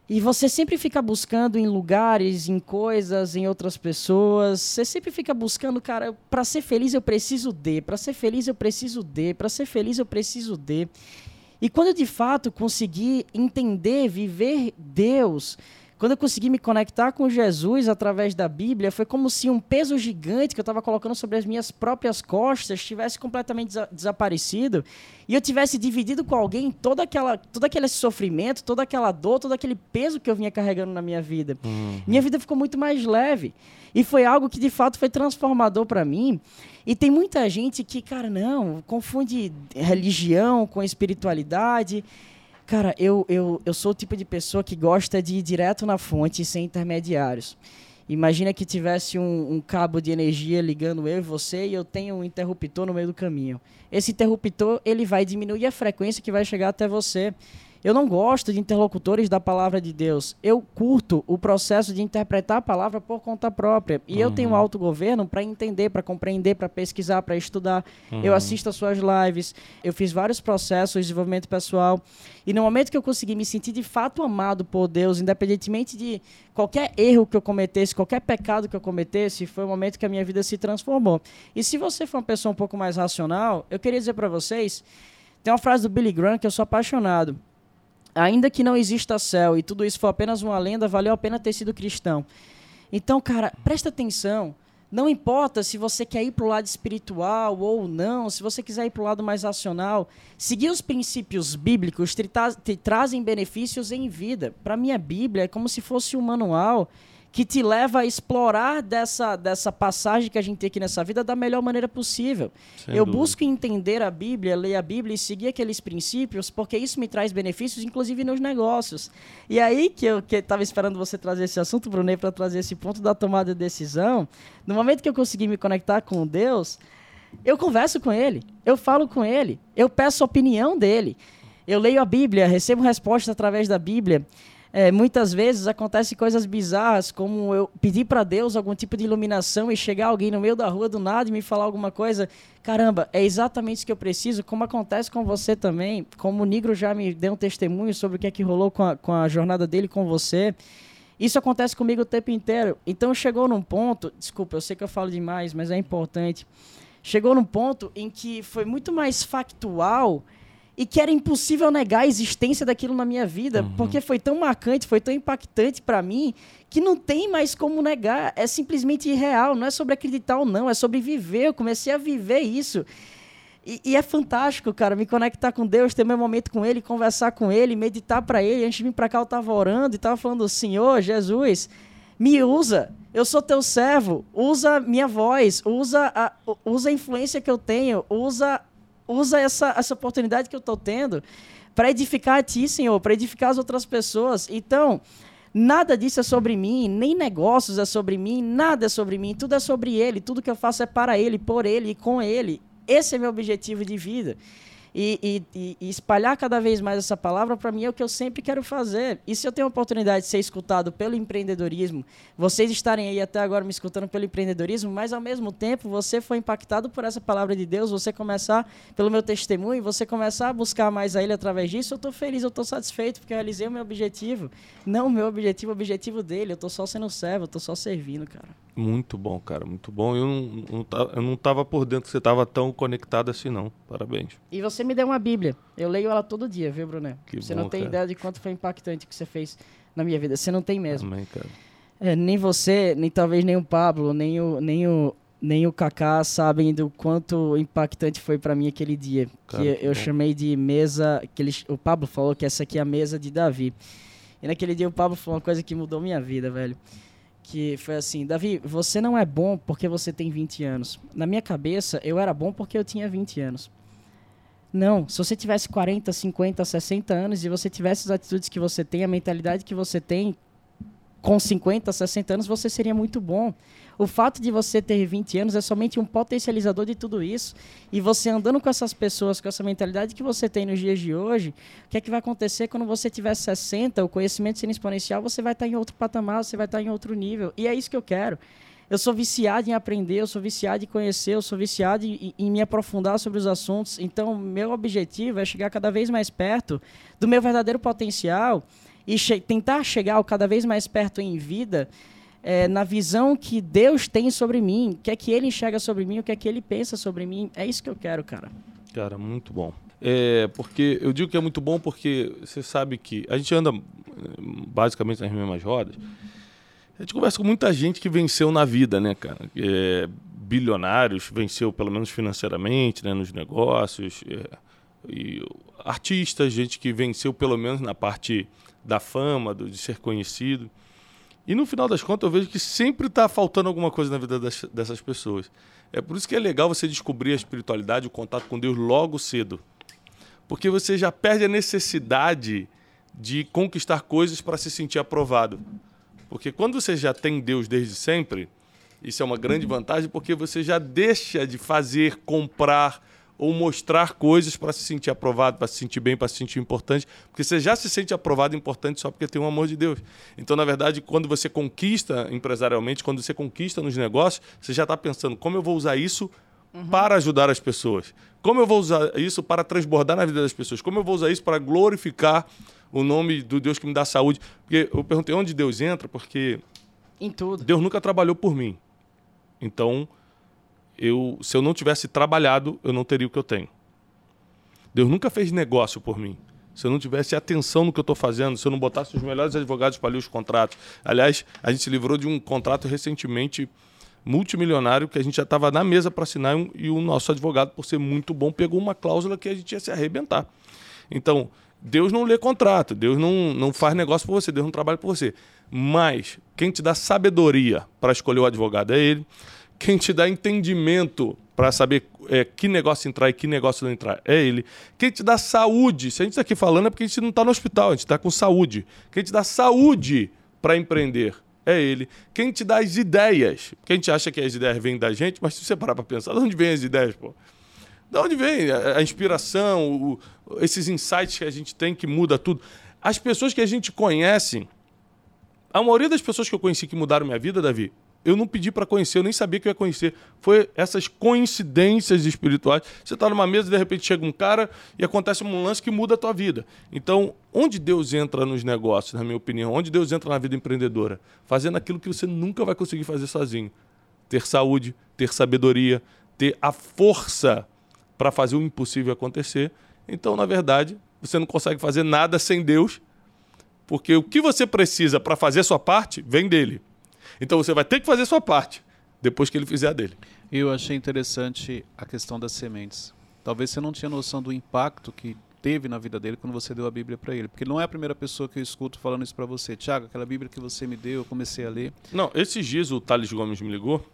A: E você sempre fica buscando em lugares, em coisas, em outras pessoas. Você sempre fica buscando, cara, para ser feliz eu preciso de, para ser feliz eu preciso de, para ser feliz eu preciso de. E quando eu de fato consegui entender, viver Deus, quando eu consegui me conectar com Jesus através da Bíblia, foi como se um peso gigante que eu estava colocando sobre as minhas próprias costas tivesse completamente desa- desaparecido e eu tivesse dividido com alguém toda aquela, todo aquele sofrimento, toda aquela dor, todo aquele peso que eu vinha carregando na minha vida. Minha vida ficou muito mais leve. E foi algo que de fato foi transformador para mim. E tem muita gente que, cara, não, confunde religião com espiritualidade. Cara, eu, eu, eu sou o tipo de pessoa que gosta de ir direto na fonte sem intermediários. Imagina que tivesse um, um cabo de energia ligando eu e você e eu tenho um interruptor no meio do caminho. Esse interruptor ele vai diminuir a frequência que vai chegar até você. Eu não gosto de interlocutores da palavra de Deus. Eu curto o processo de interpretar a palavra por conta própria. E eu tenho autogoverno para entender, para compreender, para pesquisar, para estudar. Eu assisto as suas lives. Eu fiz vários processos de desenvolvimento pessoal. E no momento que eu consegui me sentir de fato amado por Deus, independentemente de qualquer erro que eu cometesse, qualquer pecado que eu cometesse, foi o momento que a minha vida se transformou. E se você for uma pessoa um pouco mais racional, eu queria dizer para vocês, tem uma frase do Billy Graham que eu sou apaixonado. Ainda que não exista céu e tudo isso for apenas uma lenda, valeu a pena ter sido cristão. Então, cara, presta atenção. Não importa se você quer ir para o lado espiritual ou não, se você quiser ir para o lado mais racional, seguir os princípios bíblicos te, tra- te trazem benefícios em vida. Para mim, a Bíblia é como se fosse um manual que te leva a explorar dessa, dessa passagem que a gente tem aqui nessa vida da melhor maneira possível.
B: Sem
A: Eu
B: dúvida.
A: busco entender a Bíblia, ler a Bíblia e seguir aqueles princípios, porque isso me traz benefícios, inclusive nos negócios. E aí que eu estava esperando você trazer esse assunto, Brunei, para trazer esse ponto da tomada de decisão. No momento que eu consegui me conectar com Deus, eu converso com Ele, eu falo com Ele, eu peço a opinião dele. Eu leio a Bíblia, recebo respostas através da Bíblia. É, muitas vezes acontecem coisas bizarras, como eu pedir para Deus algum tipo de iluminação e chegar alguém no meio da rua do nada e me falar alguma coisa. Caramba, é exatamente isso que eu preciso, como acontece com você também. Como o Negro já me deu um testemunho sobre o que é que rolou com a, com a jornada dele com você. Isso acontece comigo o tempo inteiro. Então chegou num ponto, desculpa, eu sei que eu falo demais, mas é importante. Chegou num ponto em que foi muito mais factual e que era impossível negar a existência daquilo na minha vida, porque foi tão marcante, foi tão impactante para mim, que não tem mais como negar, é simplesmente irreal, não é sobre acreditar ou não, é sobre viver. Eu comecei a viver isso. E, e é fantástico, cara, me conectar com Deus, ter meu momento com Ele, conversar com Ele, meditar para Ele. Antes de vir para cá, eu estava orando e estava falando: Senhor, Jesus, me usa. Eu sou teu servo. Usa minha voz. Usa a, usa a influência que eu tenho. Usa, usa essa, essa oportunidade que eu estou tendo para edificar a ti, Senhor, para edificar as outras pessoas. Então, nada disso é sobre mim, nem negócios é sobre mim, nada é sobre mim, tudo é sobre Ele, tudo que eu faço é para Ele, por Ele e com Ele. Esse é meu objetivo de vida. E, e- e- espalhar cada vez mais essa palavra, para mim, é o que eu sempre quero fazer. E se eu tenho a oportunidade de ser escutado pelo empreendedorismo, vocês estarem aí até agora me escutando pelo empreendedorismo, mas ao mesmo tempo você foi impactado por essa palavra de Deus, você começar, pelo meu testemunho, você começar a buscar mais a Ele através disso, eu estou feliz, eu estou satisfeito, porque eu realizei o meu objetivo. Não o meu objetivo, o objetivo dele. Eu estou só sendo servo, eu estou só servindo, cara.
B: Muito bom, cara, muito bom. Eu não, não, eu não tava por dentro que você tava tão conectado assim, não. Parabéns.
A: E você me deu uma Bíblia. Eu leio ela todo dia, viu, Bruné?
B: Que
A: você
B: bom,
A: não tem
B: cara.
A: ideia de quanto foi impactante que você fez na minha vida. Você não tem mesmo.
B: Amém, cara.
A: É, nem você, nem talvez nem o Pablo, nem o, nem o, nem o Kaká sabem do quanto impactante foi pra mim aquele dia.
B: Cara,
A: que
B: que
A: eu
B: bom.
A: chamei de mesa. Que ele, o Pablo falou que essa aqui é a mesa de Davi. E naquele dia o Pablo falou uma coisa que mudou minha vida, velho. Que foi assim: Davi, você não é bom porque você tem 20 anos. Na minha cabeça, eu era bom porque eu tinha 20 anos. Não, se você tivesse 40, 50, 60 anos e você tivesse as atitudes que você tem, a mentalidade que você tem, com 50, 60 anos, você seria muito bom. O fato de você ter 20 anos é somente um potencializador de tudo isso. E você andando com essas pessoas, com essa mentalidade que você tem nos dias de hoje, o que é que vai acontecer quando você tiver 60, o conhecimento sendo exponencial, você vai estar em outro patamar, você vai estar em outro nível. E é isso que eu quero. Eu sou viciado em aprender, eu sou viciado em conhecer, eu sou viciado em, em me aprofundar sobre os assuntos. Então, meu objetivo é chegar cada vez mais perto do meu verdadeiro potencial e che- tentar chegar cada vez mais perto em vida é, na visão que Deus tem sobre mim, o que é que Ele enxerga sobre mim, o que é que Ele pensa sobre mim. É isso que eu quero, cara.
B: Cara, muito bom. É, porque eu digo que é muito bom porque você sabe que a gente anda eh, basicamente nas mesmas rodas. A gente conversa com muita gente que venceu na vida, né, cara? É, bilionários, venceu pelo menos financeiramente, né, nos negócios. é, e artistas, gente que venceu pelo menos na parte da fama, do- de ser conhecido. E no final das contas, eu vejo que sempre está faltando alguma coisa na vida das- dessas pessoas. É por isso que é legal você descobrir a espiritualidade, o contato com Deus logo cedo. Porque você já perde a necessidade de conquistar coisas para se sentir aprovado. Porque quando você já tem Deus desde sempre, isso é uma grande vantagem, porque você já deixa de fazer, comprar ou mostrar coisas para se sentir aprovado, para se sentir bem, para se sentir importante, porque você já se sente aprovado e importante só porque tem o amor de Deus. Então, na verdade, quando você conquista empresarialmente, quando você conquista nos negócios, você já está pensando como eu vou usar isso para ajudar as pessoas, como eu vou usar isso para transbordar na vida das pessoas, como eu vou usar isso para glorificar o nome do Deus que me dá saúde. Porque eu perguntei onde Deus entra, porque
A: Em tudo.
B: Deus nunca trabalhou por mim. Então, eu, se eu não tivesse trabalhado, eu não teria o que eu tenho. Deus nunca fez negócio por mim. Se eu não tivesse atenção no que eu estou fazendo, se eu não botasse os melhores advogados para ler os contratos. Aliás, a gente se livrou de um contrato recentemente multimilionário que a gente já estava na mesa para assinar e o nosso advogado, por ser muito bom, pegou uma cláusula que a gente ia se arrebentar. Então, Deus não lê contrato, Deus não, não faz negócio por você, Deus não trabalha por você. Mas quem te dá sabedoria para escolher o advogado é Ele. Quem te dá entendimento para saber é, que negócio entrar e que negócio não entrar é Ele. Quem te dá saúde, se a gente está aqui falando é porque a gente não está no hospital, a gente está com saúde. Quem te dá saúde para empreender é Ele. Quem te dá as ideias, porque a gente acha que as ideias vêm da gente, mas se você parar para pensar, de onde vêm as ideias, pô? Da onde vem a, inspiração, o- esses insights que a gente tem que muda tudo? As pessoas que a gente conhece, a maioria das pessoas que eu conheci que mudaram minha vida, Davi, eu não pedi para conhecer, eu nem sabia que eu ia conhecer. Foi essas coincidências espirituais. Você está numa mesa e de repente chega um cara e acontece um lance que muda a tua vida. Então, onde Deus entra nos negócios, na minha opinião, onde Deus entra na vida empreendedora? Fazendo aquilo que você nunca vai conseguir fazer sozinho. Ter saúde, ter sabedoria, ter a força para fazer o impossível acontecer. Então, na verdade, você não consegue fazer nada sem Deus, porque o que você precisa para fazer sua parte vem dele. Então você vai ter que fazer sua parte depois que ele fizer a dele.
C: Eu achei interessante a questão das sementes. Talvez você não tinha noção do impacto que teve na vida dele quando você deu a Bíblia para ele. Porque não é a primeira pessoa que eu escuto falando isso para você. Tiago, aquela Bíblia que você me deu, eu comecei a ler.
B: Não, esses dias o Thales Gomes me ligou.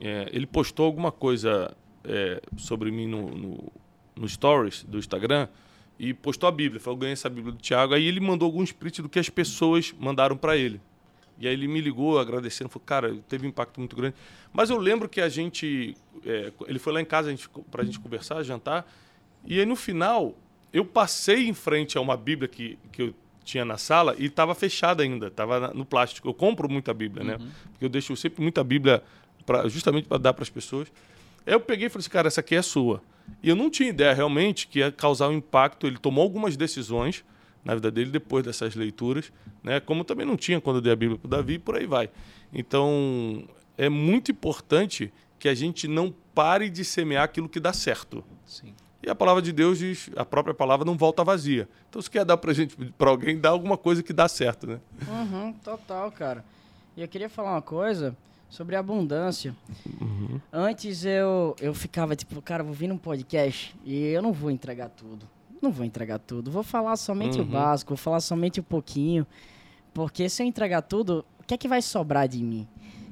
B: É, ele postou alguma coisa é, sobre mim no, no, no Stories do Instagram e postou a Bíblia. Falou, ganhei essa Bíblia do Tiago. Aí ele mandou alguns prints do que as pessoas mandaram para ele. E aí ele me ligou agradecendo, falou, cara, teve um impacto muito grande. Mas eu lembro que a gente, é, ele foi lá em casa a gente, conversar, jantar, E aí no final, eu passei em frente a uma Bíblia que, que eu tinha na sala e estava fechada ainda, estava no plástico. Eu compro muita Bíblia, né? Porque eu deixo sempre muita Bíblia pra, justamente para dar para as pessoas. Eu peguei e falei assim, cara, essa aqui é sua. E eu não tinha ideia realmente que ia causar um impacto. Ele tomou algumas decisões na vida dele depois dessas leituras, né? Como também não tinha quando eu dei a Bíblia para Davi, e por aí vai. Então, é muito importante que a gente não pare de semear aquilo que dá certo.
C: Sim.
B: E a palavra de Deus diz, a própria palavra não volta vazia. Então, se quer dar presente para alguém, dá alguma coisa que dá certo, né?
A: Uhum, total, cara. E eu queria falar uma coisa sobre abundância. Antes eu, eu ficava tipo, cara, vou vir num podcast e eu não vou entregar tudo. Não vou entregar tudo. Vou falar somente o
B: Uhum.
A: básico, vou falar somente um pouquinho. Porque se eu entregar tudo, o que é que vai sobrar de mim?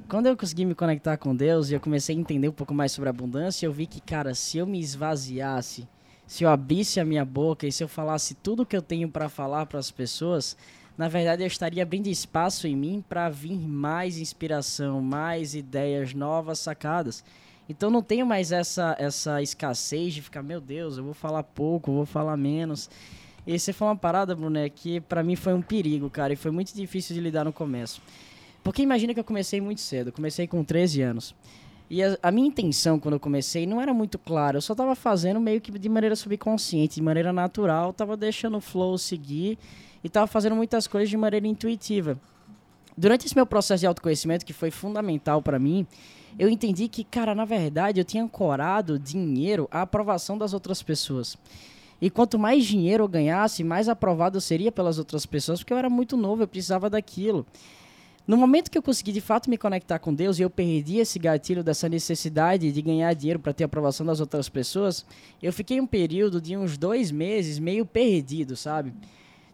A: Quando eu consegui me conectar com Deus e eu comecei a entender um pouco mais sobre abundância, eu vi que, cara, se eu me esvaziasse, se eu abrisse a minha boca e se eu falasse tudo que eu tenho para falar para as pessoas, na verdade eu estaria abrindo espaço em mim para vir mais inspiração, mais ideias novas sacadas. Então não tenho mais essa essa escassez de ficar, meu Deus, eu vou falar pouco, vou falar menos. E você falou uma parada, Bruné, que pra mim foi um perigo, cara, e foi muito difícil de lidar no começo. Porque imagina que eu comecei muito cedo, comecei com 13 anos. E a, a minha intenção quando eu comecei não era muito clara, eu só tava fazendo meio que de maneira subconsciente, de maneira natural, tava deixando o flow seguir e tava fazendo muitas coisas de maneira intuitiva. Durante esse meu processo de autoconhecimento, que foi fundamental para mim, eu entendi que, cara, na verdade, eu tinha ancorado dinheiro à aprovação das outras pessoas. E quanto mais dinheiro eu ganhasse, mais aprovado eu seria pelas outras pessoas, porque eu era muito novo, eu precisava daquilo. No momento que eu consegui de fato me conectar com Deus e eu perdi esse gatilho dessa necessidade de ganhar dinheiro para ter aprovação das outras pessoas, eu fiquei um período de uns dois meses meio perdido, sabe?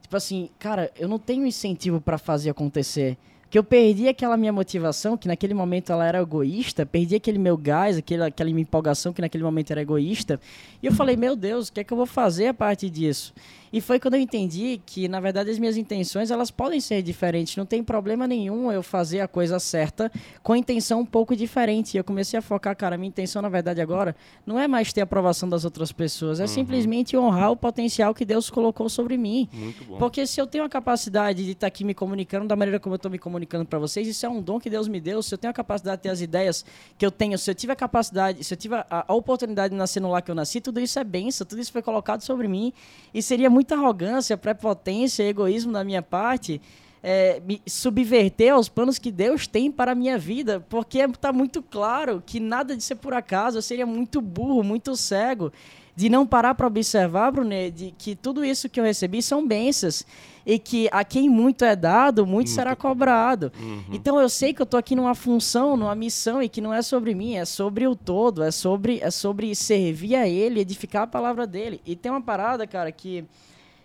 A: Tipo assim, cara, eu não tenho incentivo para fazer acontecer. Que eu perdi aquela minha motivação, que naquele momento ela era egoísta, perdi aquele meu gás, aquele, aquela minha empolgação que naquele momento era egoísta. E eu falei, meu Deus, o que é que eu vou fazer a partir disso? E foi quando eu entendi que, na verdade, as minhas intenções elas podem ser diferentes. Não tem problema nenhum eu fazer a coisa certa com a intenção um pouco diferente. E eu comecei a focar, cara, minha intenção, na verdade, agora não é mais ter a aprovação das outras pessoas, é simplesmente honrar o potencial que Deus colocou sobre mim.
B: Muito bom.
A: Porque se eu tenho a capacidade de estar aqui me comunicando da maneira como eu estou me comunicando para vocês, isso é um dom que Deus me deu. Se eu tenho a capacidade de ter as ideias que eu tenho, se eu tive a capacidade, se eu tive a, a oportunidade de nascer no lar que eu nasci, tudo isso é benção, tudo isso foi colocado sobre mim. E seria muita arrogância, prepotência, egoísmo da minha parte. é, me subverter aos planos que Deus tem para a minha vida, porque está muito claro que nada disso é por acaso. Eu seria muito burro, muito cego de não parar para observar, Brunet, de que tudo isso que eu recebi são bênçãos e que a quem muito é dado, muito será cobrado. Então eu sei que eu estou aqui numa função, numa missão e que não é sobre mim, é sobre o todo, é sobre é sobre servir a ele, edificar a palavra dele. E tem uma parada, cara, que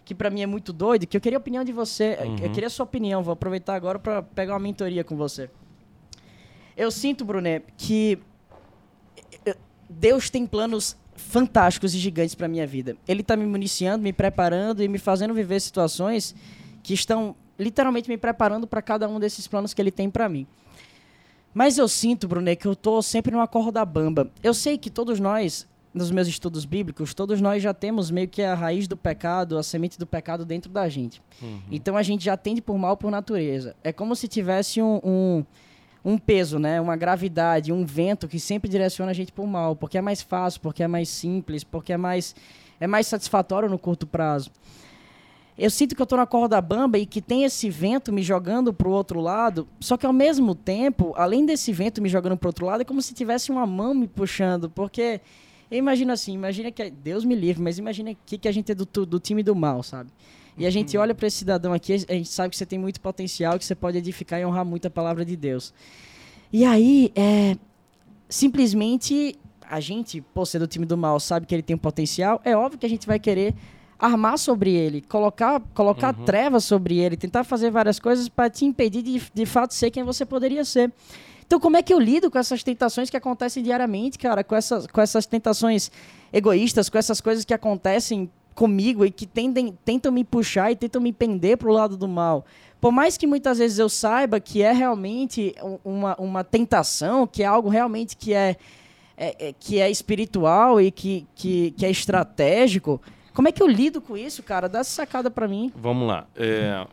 A: que para mim é muito doido, que eu queria a opinião de você, eu queria a sua opinião, vou aproveitar agora para pegar uma mentoria com você. Eu sinto, Brunet, que eu- Deus tem planos fantásticos e gigantes para minha vida. Ele está me municiando, me preparando e me fazendo viver situações que estão literalmente me preparando para cada um desses planos que ele tem para mim. Mas eu sinto, Brunet, que eu tô sempre numa corda bamba. Eu sei que todos nós, nos meus estudos bíblicos, todos nós já temos meio que a raiz do pecado, a semente do pecado dentro da gente. Então a gente já tende por mal por natureza. É como se tivesse um, um, um peso, né? uma gravidade, um vento que sempre direciona a gente por mal, porque é mais fácil, porque é mais simples, porque é mais, é mais satisfatório no curto prazo. Eu sinto que eu tô na corda bamba e que tem esse vento me jogando pro outro lado, só que ao mesmo tempo, além desse vento me jogando pro outro lado, é como se tivesse uma mão me puxando, porque imagino assim, imagina que Deus me livre, mas imagina que que a gente é do, do time do mal, sabe? E a gente olha para esse cidadão aqui, a gente sabe que você tem muito potencial, que você pode edificar e honrar muito a palavra de Deus. E aí, é, simplesmente a gente, por ser do time do mal, sabe que ele tem um potencial, é óbvio que a gente vai querer armar sobre ele, colocar, colocar trevas sobre ele, tentar fazer várias coisas para te impedir de, de fato ser quem você poderia ser. Então, como é que eu lido com essas tentações que acontecem diariamente, cara? Com essas, com essas tentações egoístas, com essas coisas que acontecem comigo e que tendem, tentam me puxar e tentam me pender pro lado do mal. Por mais que muitas vezes eu saiba que é realmente um- uma, uma tentação, que é algo realmente que é, é, é, que é espiritual e que, que, que é estratégico. Como é que eu lido com isso, cara? Dá essa sacada pra mim.
B: Vamos lá. É,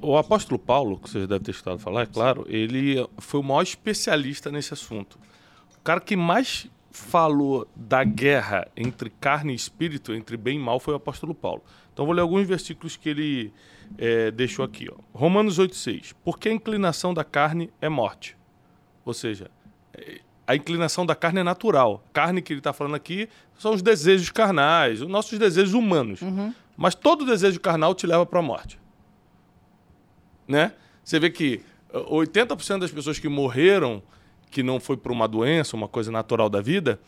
B: o apóstolo Paulo, que vocês devem ter escutado falar, é claro, ele foi o maior especialista nesse assunto. O cara que mais falou da guerra entre carne e espírito, entre bem e mal, foi o apóstolo Paulo. Então vou ler alguns versículos que ele é, deixou aqui. Ó. Romanos 8,6. Porque a inclinação da carne é morte. Ou seja, é, a inclinação da carne é natural. Carne que ele está falando aqui são os desejos carnais, os nossos desejos humanos.
A: Uhum.
B: Mas todo desejo carnal te leva para a morte. Né? Você vê que 80% das pessoas que morreram, que não foi por uma doença, uma coisa natural da vida,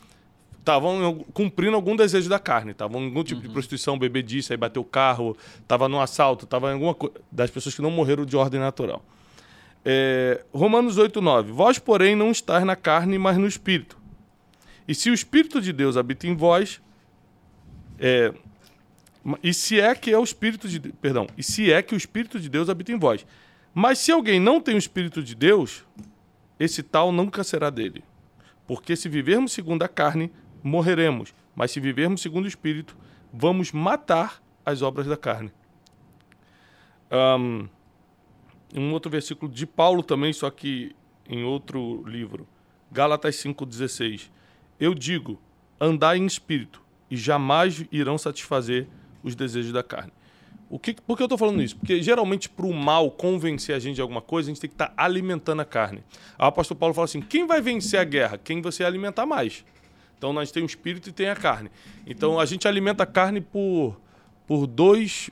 B: estavam cumprindo algum desejo da carne. Estavam em algum tipo de prostituição, bebedice, aí bateu o carro, estava no assalto, estava em alguma coisa. Das pessoas que não morreram de ordem natural. É, Romanos 8, 9. Vós, porém, não estáis na carne, mas no espírito. E se o Espírito de Deus habita em vós, é, e se é que é o Espírito de perdão, e se é que o Espírito de Deus habita em vós. Mas se alguém não tem o Espírito de Deus, esse tal nunca será dele. Porque se vivermos segundo a carne, morreremos. Mas se vivermos segundo o Espírito, vamos matar as obras da carne. Um, um outro versículo de Paulo também, só que em outro livro. Gálatas 5,16. Eu digo, andai em espírito, e jamais irão satisfazer os desejos da carne. O que, por que eu estou falando isso? Porque geralmente para o mal convencer a gente de alguma coisa, a gente tem que estar tá alimentando a carne. O apóstolo Paulo fala assim: quem vai vencer a guerra? Quem você alimentar mais. Então nós temos o espírito e tem a carne. Então a gente alimenta a carne por, por dois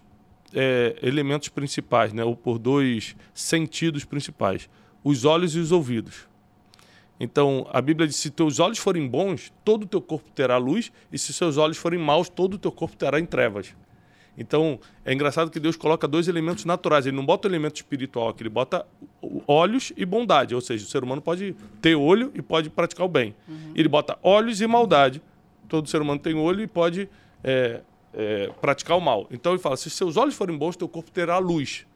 B: é, elementos principais, né? ou por dois sentidos principais: os olhos e os ouvidos. Então, a Bíblia diz: se teus olhos forem bons, todo o teu corpo terá luz, e se seus olhos forem maus, todo o teu corpo terá em trevas. Então, é engraçado que Deus coloca dois elementos naturais. Ele não bota o elemento espiritual aqui, ele bota olhos e bondade. Ou seja, o ser humano pode ter olho e pode praticar o bem. Uhum. Ele bota olhos e maldade. Todo ser humano tem olho e pode é, é, praticar o mal. Então, ele fala: se seus olhos forem bons, teu corpo terá luz.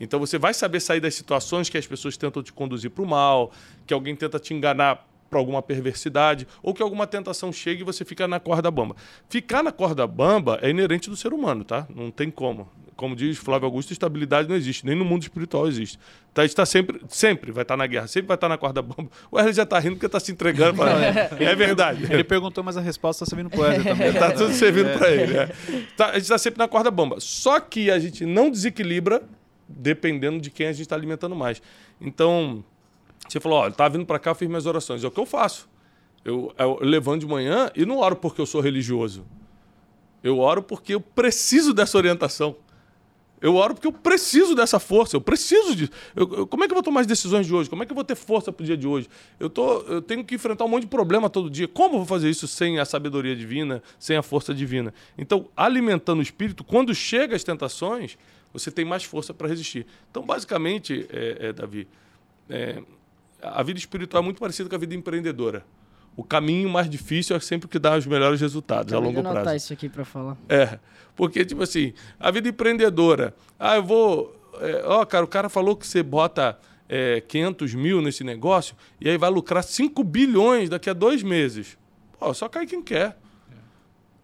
B: Então, você vai saber sair das situações que as pessoas tentam te conduzir para o mal, que alguém tenta te enganar para alguma perversidade, ou que alguma tentação chegue e você fica na corda bamba. Ficar na corda bamba é inerente do ser humano, tá? Não tem como. Como diz Flávio Augusto, estabilidade não existe, nem no mundo espiritual existe. Tá, a gente está sempre, sempre vai estar tá na guerra, sempre vai estar tá na corda bamba. O Wesley já está rindo porque está se entregando para é, é verdade.
C: Ele perguntou, mas a resposta está servindo para o Wesley também.
B: Está tudo servindo é. para ele. É. Tá, a gente está sempre na corda bamba. Só que a gente não desequilibra dependendo de quem a gente está alimentando mais. Então, você falou, olha, tá vindo para cá, eu fiz minhas orações. É o que eu faço. Eu, eu levanto de manhã e não oro porque eu sou religioso. Eu oro porque eu preciso dessa orientação. Eu oro porque eu preciso dessa força, eu preciso disso. Eu, eu, como é que eu vou tomar as decisões de hoje? Como é que eu vou ter força para o dia de hoje? Eu, tô, eu tenho que enfrentar um monte de problema todo dia. Como eu vou fazer isso sem a sabedoria divina, sem a força divina? Então, alimentando o espírito, quando chega as tentações, você tem mais força para resistir. Então, basicamente, é, é, Davi, é, a vida espiritual é muito parecida com a vida empreendedora. O caminho mais difícil é sempre o que dá os melhores resultados
A: a
B: longo prazo.
A: isso aqui para falar.
B: É, porque tipo assim, a vida empreendedora, ah, eu vou, é, ó, cara, o cara falou que você bota é, 500 mil nesse negócio e aí vai lucrar 5 bilhões daqui a dois meses. Pô, só cai quem quer.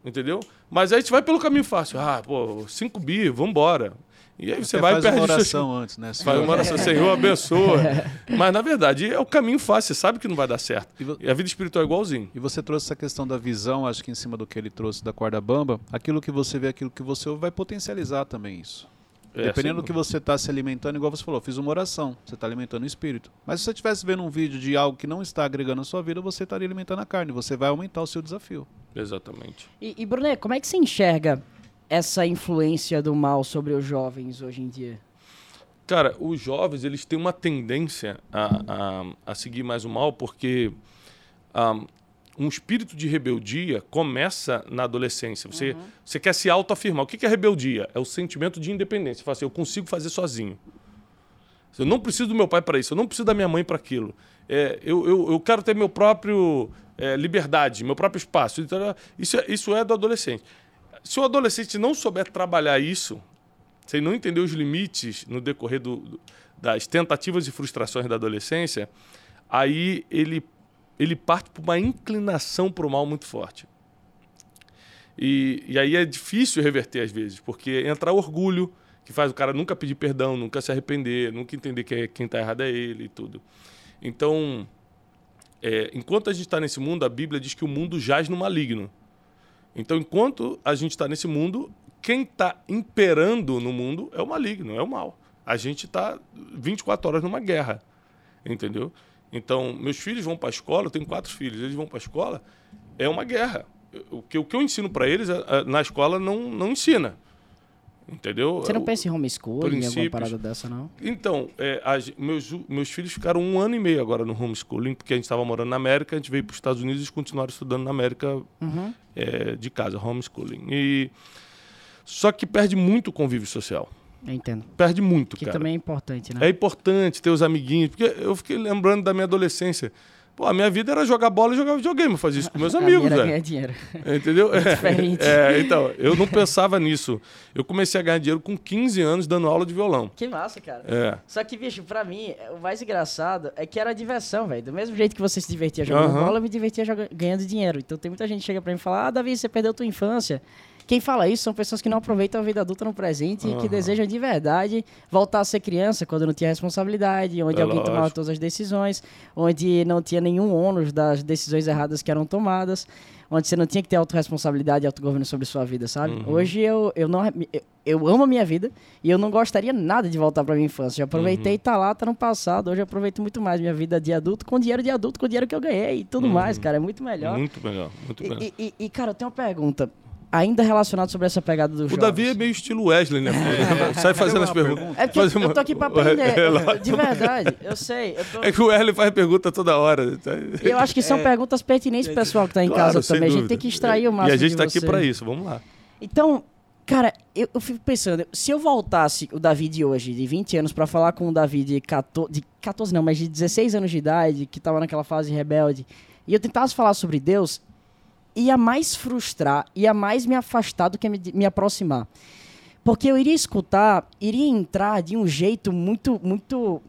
B: Entendeu? Mas aí a gente vai pelo caminho fácil. Ah, pô, 5 bi, vambora. E aí você vai
C: faz
B: perde
C: uma oração seus... antes, né?
B: Faz uma oração, Senhor, abençoa. Mas, na verdade, é o caminho fácil, você sabe que não vai dar certo. E, vo... e, a vida espiritual é igualzinho.
C: E você trouxe essa questão da visão, acho que em cima do que ele trouxe da corda bamba, aquilo que você vê, aquilo que você ouve, vai potencializar também isso. É, Dependendo do que você está se alimentando, igual você falou, fiz uma oração, você está alimentando o espírito. Mas se você estivesse vendo um vídeo de algo que não está agregando a sua vida, você estaria alimentando a carne, você vai aumentar o seu desafio.
B: Exatamente.
A: E, e Brunet, como é que você enxerga essa influência do mal sobre os jovens hoje em dia?
B: Cara, os jovens eles têm uma tendência a, a, a seguir mais o mal porque um, um espírito de rebeldia começa na adolescência. Você, uhum. você quer se autoafirmar. O que é rebeldia? É o sentimento de independência. Você fala assim, eu consigo fazer sozinho. Eu não preciso do meu pai para isso, eu não preciso da minha mãe para aquilo. É, eu, eu, eu quero ter meu próprio é, liberdade, meu próprio espaço. Então, isso, é, isso é do adolescente. Se o adolescente não souber trabalhar isso, se ele não entender os limites no decorrer do, das tentativas e frustrações da adolescência, aí ele ele parte por uma inclinação para o mal muito forte. E, e aí é difícil reverter às vezes, porque entra orgulho, que faz o cara nunca pedir perdão, nunca se arrepender, nunca entender que é, quem está errado é ele e tudo. Então, é, enquanto a gente está nesse mundo, a Bíblia diz que o mundo jaz no maligno. Então, enquanto a gente está nesse mundo, quem está imperando no mundo é o maligno, é o mal. A gente está 24 horas numa guerra, entendeu? Então, meus filhos vão para a escola, eu tenho quatro filhos, eles vão para a escola, é uma guerra. O que, o que eu ensino para eles é, é, na escola não, não ensina. Entendeu?
A: Você não pensa em homeschooling, em alguma parada dessa, não?
B: Então, é, meus, meus filhos ficaram um ano e meio agora no homeschooling, porque a gente estava morando na América, a gente veio para os Estados Unidos e continuaram estudando na América
A: Uhum.
B: é, de casa, homeschooling. E só que perde muito o convívio social.
A: Eu entendo.
B: Perde muito,
A: Que
B: cara.
A: também é importante, né?
B: É importante ter os amiguinhos, porque eu fiquei lembrando da minha adolescência. Pô, a minha vida era jogar bola e jogar videogame, eu fazia isso com meus
A: A
B: amigos, velho.
A: ganhar dinheiro.
B: Entendeu?
A: diferente.
B: É, então, eu não pensava nisso. Eu comecei a ganhar dinheiro com 15 anos dando aula de violão.
A: Que massa, cara.
B: É.
A: Só que, bicho, pra mim, o mais engraçado é que era diversão, velho. Do mesmo jeito que você se divertia jogando
B: Aham.
A: bola, eu me divertia joga- ganhando dinheiro. Então tem muita gente que chega pra mim e fala, ah, Davi, você perdeu tua infância. Quem fala isso são pessoas que não aproveitam a vida adulta no presente e que desejam de verdade voltar a ser criança quando não tinha responsabilidade, onde
B: É
A: alguém tomava
B: lógico.
A: todas as decisões, onde não tinha nenhum ônus das decisões erradas que eram tomadas, onde você não tinha que ter autorresponsabilidade e autogoverno sobre sua vida, sabe?
B: Uhum.
A: Hoje eu, eu não eu, eu amo a minha vida e eu não gostaria nada de voltar pra minha infância. Já aproveitei,
B: Uhum.
A: tá lá, tá no passado. Hoje eu aproveito muito mais minha vida de adulto com dinheiro de adulto, com dinheiro que eu ganhei e tudo
B: Uhum.
A: mais, cara. É muito melhor.
B: Muito melhor, muito melhor.
A: E, e- e, cara, eu tenho uma pergunta. Ainda relacionado sobre essa pegada do
B: O
A: jovens.
B: Davi é meio estilo Wesley, né? Sai fazendo as
C: uma
B: perguntas.
C: pergunta?
A: É porque
B: Fazer
A: eu
B: uma-
A: tô aqui pra
B: É,
A: aprender.
B: lógico.
A: de verdade, eu sei. Eu, tô-
B: É que o Wesley faz pergunta toda hora. tá?
A: e eu acho que são perguntas pertinentes pro pessoal que tá em
B: Claro,
A: casa também. A gente
B: dúvida.
A: tem que extrair o
B: E
A: máximo
B: a gente tá aqui pra isso, vamos lá.
A: Então, cara, eu, eu fico pensando, se eu voltasse o Davi de hoje, de 20 anos, pra falar com o Davi de 14, de 14 não, mas de 16 anos de idade, que tava naquela fase rebelde, e eu tentasse falar sobre Deus, ia mais frustrar, ia mais me afastar do que me, me aproximar. Porque eu iria escutar, iria entrar de um jeito muito, muito.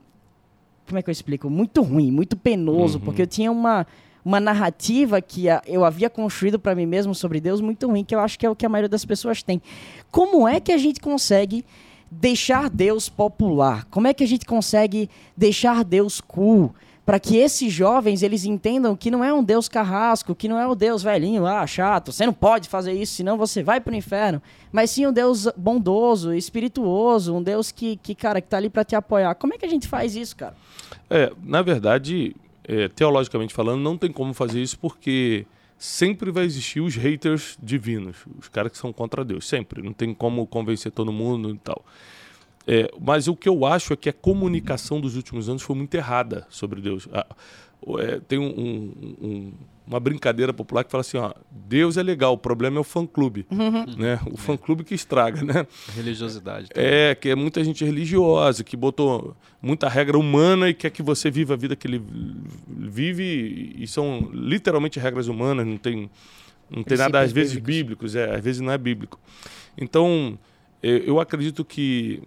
A: Como é que eu explico? Muito ruim, muito penoso,
B: Uhum.
A: porque eu tinha uma, uma narrativa que eu havia construído para mim mesmo sobre Deus muito ruim, que eu acho que é o que a maioria das pessoas tem. Como é que a gente consegue deixar Deus popular? Como é que a gente consegue deixar Deus cool? Para que esses jovens eles entendam que não é um Deus carrasco, que não é o Deus velhinho lá, chato, você não pode fazer isso, senão você vai pro inferno. Mas sim um Deus bondoso, espirituoso, um Deus que, que cara, que tá ali para te apoiar. Como é que a gente faz isso, cara?
B: É, na verdade, é, teologicamente falando, não tem como fazer isso porque sempre vai existir os haters divinos, os caras que são contra Deus, sempre. Não tem como convencer todo mundo e tal. É, mas o que eu acho é que a comunicação dos últimos anos foi muito errada sobre Deus. Ah, é, tem um- um- um- uma brincadeira popular que fala assim: ó, Deus é legal, o problema é o fã-clube. Né? O fã-clube que estraga, né?
C: Religiosidade.
B: É, que é muita gente religiosa, que botou muita regra humana e quer que você viva a vida que ele vive, e são literalmente regras humanas, não tem, não tem nada, às vezes,
A: bíblicos.
B: bíblicos, é, às vezes não é bíblico. Então, eu, eu acredito que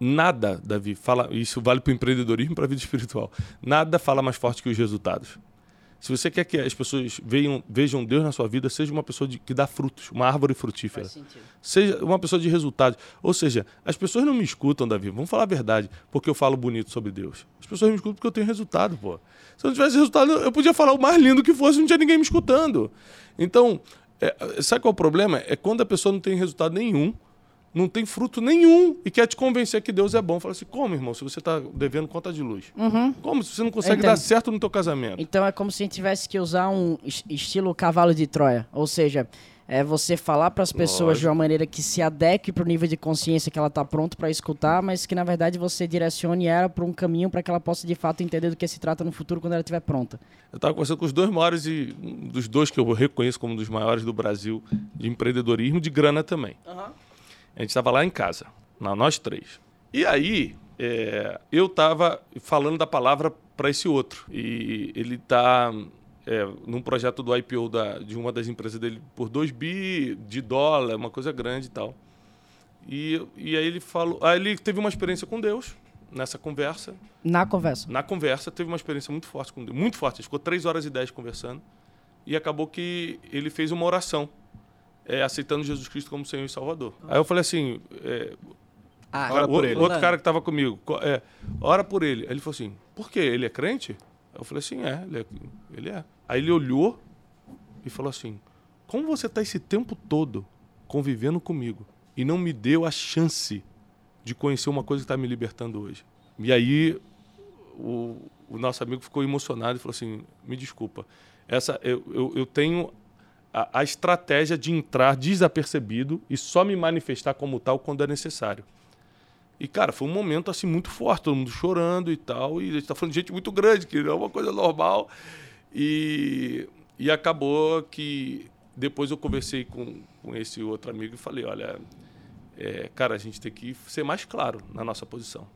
B: nada, Davi, fala, isso vale para o empreendedorismo e para a vida espiritual, nada fala mais forte que os resultados. Se você quer que as pessoas vejam, vejam Deus na sua vida, seja uma pessoa de- que dá frutos, uma árvore frutífera seja uma pessoa de resultados. Ou seja, as pessoas não me escutam, Davi, vamos falar a verdade, porque eu falo bonito sobre Deus. As pessoas me escutam porque eu tenho resultado, pô. Se eu não tivesse resultado, eu podia falar o mais lindo que fosse, não tinha ninguém me escutando. Então, é, sabe qual é o problema? É quando a pessoa não tem resultado nenhum, não tem fruto nenhum e quer te convencer que Deus é bom. Fala assim, como, irmão, se você está devendo conta de luz? Como se você não consegue
A: entendo.
B: dar certo no teu casamento?
A: Então é como se a gente tivesse que usar um es- estilo cavalo de Troia. Ou seja, é você falar para as pessoas de uma maneira que se adeque para o nível de consciência que ela está pronto para escutar, mas que na verdade você direcione ela para um caminho para que ela possa de fato entender do que se trata no futuro quando ela estiver pronta.
B: Eu estava conversando com os dois maiores e um dos dois que eu reconheço como um dos maiores do Brasil de empreendedorismo, de grana também. A gente estava lá em casa, nós três. E aí, é, eu estava falando da palavra para esse outro. E ele está num projeto do IPO da, de uma das empresas dele por 2 bi de dólar, uma coisa grande e tal. E, e aí ele falou. Aí ele teve uma experiência com Deus. nessa conversa,
A: Na conversa.
B: na conversa, teve uma experiência muito forte com Deus, muito forte. Gente ficou três horas e dez conversando e acabou que ele fez uma oração, é, aceitando Jesus Cristo como Senhor e Salvador. Aí eu falei assim, é,
D: Ah,
C: Ora
B: o-
C: por ele.
B: outro cara que estava comigo, co- é, ora por ele. Aí ele falou assim, por quê? Ele é crente? Eu falei assim, é, ele é. Ele é. Aí ele olhou e falou assim, como você está esse tempo todo convivendo comigo e não me deu a chance de conhecer uma coisa que está me libertando hoje? E aí o, o nosso amigo ficou emocionado e falou assim, me desculpa, essa eu, eu, eu tenho a, a estratégia de entrar desapercebido e só me manifestar como tal quando é necessário. E, cara, foi um momento assim muito forte, todo mundo chorando e tal. E a gente tá falando de gente muito grande, que não é uma coisa normal. E, e acabou que depois eu conversei com, com esse outro amigo e falei: olha, é, cara, a gente tem que ser mais claro na nossa posição.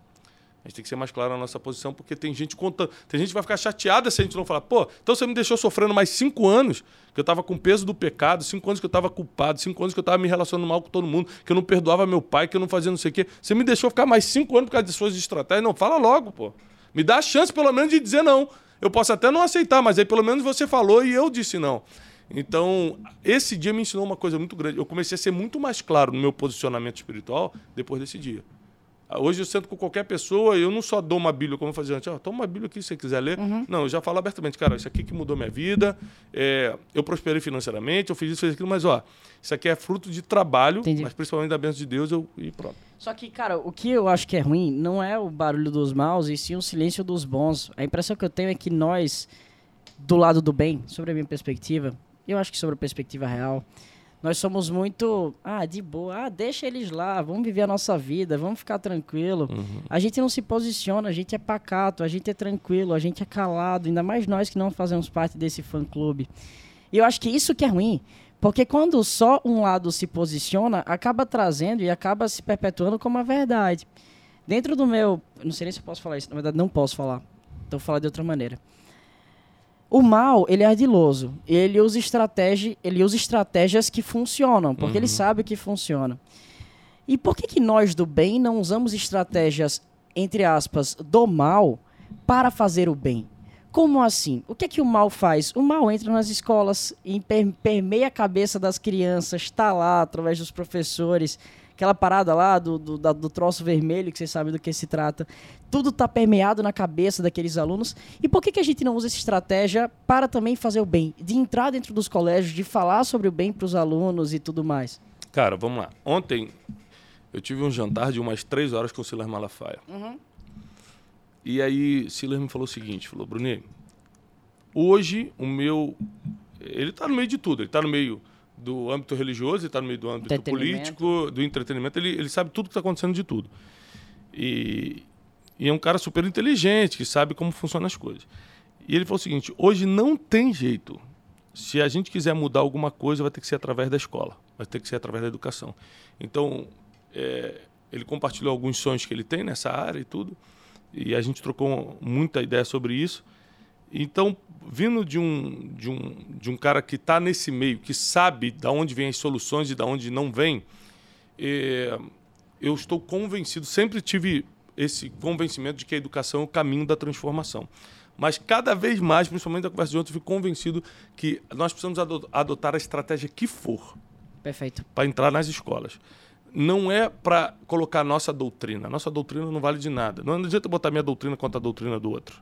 B: A gente tem que ser mais claro na nossa posição, porque tem gente contando. Tem gente que vai ficar chateada se a gente não falar, pô, então você me deixou sofrendo mais cinco anos, que eu estava com o peso do pecado, cinco anos que eu estava culpado, cinco anos que eu estava me relacionando mal com todo mundo, que eu não perdoava meu pai, que eu não fazia não sei o quê. Você me deixou ficar mais cinco anos por causa de suas estratégias. Não, fala logo, pô. Me dá a chance, pelo menos, de dizer não. Eu posso até não aceitar, mas aí pelo menos você falou e eu disse não. Então, esse dia me ensinou uma coisa muito grande. Eu comecei a ser muito mais claro no meu posicionamento espiritual depois desse dia. Hoje eu sento com qualquer pessoa e eu não só dou uma Bíblia como eu fazia antes. Ó, toma uma Bíblia aqui se você quiser ler. Não, eu já falo abertamente, cara, isso aqui que mudou minha vida. é, eu prosperei financeiramente, eu fiz isso, fiz aquilo, mas ó, isso aqui é fruto de trabalho,
A: Entendi.
B: mas principalmente da bênção de Deus eu, e pronto.
A: Só que, cara, o que eu acho que é ruim não é o barulho dos maus, e sim o silêncio dos bons. A impressão que eu tenho é que nós, do lado do bem, sobre a minha perspectiva, eu acho que sobre a perspectiva real, nós somos muito, ah, de boa, ah, deixa eles lá, vamos viver a nossa vida, vamos ficar tranquilo. A gente não se posiciona, a gente é pacato, a gente é tranquilo, a gente é calado, ainda mais nós que não fazemos parte desse fã-clube. E eu acho que isso que é ruim, porque quando só um lado se posiciona, acaba trazendo e acaba se perpetuando como a verdade. Dentro do meu. Não sei nem se eu posso falar isso, na verdade não posso falar. Então vou falar de outra maneira. O mal, ele é ardiloso. Ele usa, estratégia, ele usa estratégias que funcionam, porque ele sabe que funciona. E por que, que nós do bem não usamos estratégias, entre aspas, do mal para fazer o bem? Como assim? O que é que o mal faz? O mal entra nas escolas e per- permeia a cabeça das crianças, está lá através dos professores, aquela parada lá do, do, da- do troço vermelho, que vocês sabem do que se trata. Tudo está permeado na cabeça daqueles alunos. E por que, que a gente não usa essa estratégia para também fazer o bem? De entrar dentro dos colégios, de falar sobre o bem para os alunos e tudo mais.
B: Cara, vamos lá. Ontem eu tive um jantar de umas três horas com o Silas Malafaia. E aí Silas me falou o seguinte, falou, Bruninho, hoje o meu... Ele está no meio de tudo, ele está no meio do âmbito religioso, ele está no meio do âmbito político, do entretenimento, ele, ele sabe tudo que está acontecendo de tudo. E, e é um cara super inteligente, que sabe como funcionam as coisas. E ele falou o seguinte, hoje não tem jeito. Se a gente quiser mudar alguma coisa, vai ter que ser através da escola, vai ter que ser através da educação. Então, é, ele compartilhou alguns sonhos que ele tem nessa área e tudo, e a gente trocou muita ideia sobre isso. Então, vindo de um, de um, de um cara que está nesse meio, que sabe de onde vêm as soluções e de onde não vem, é, eu estou convencido, sempre tive esse convencimento de que a educação é o caminho da transformação. Mas cada vez mais, principalmente da conversa de ontem, eu fico convencido que nós precisamos ado- adotar a estratégia que for
A: Perfeito.
B: para entrar nas escolas. Não é para colocar a nossa doutrina. A nossa doutrina não vale de nada. Não adianta botar minha doutrina contra a doutrina do outro.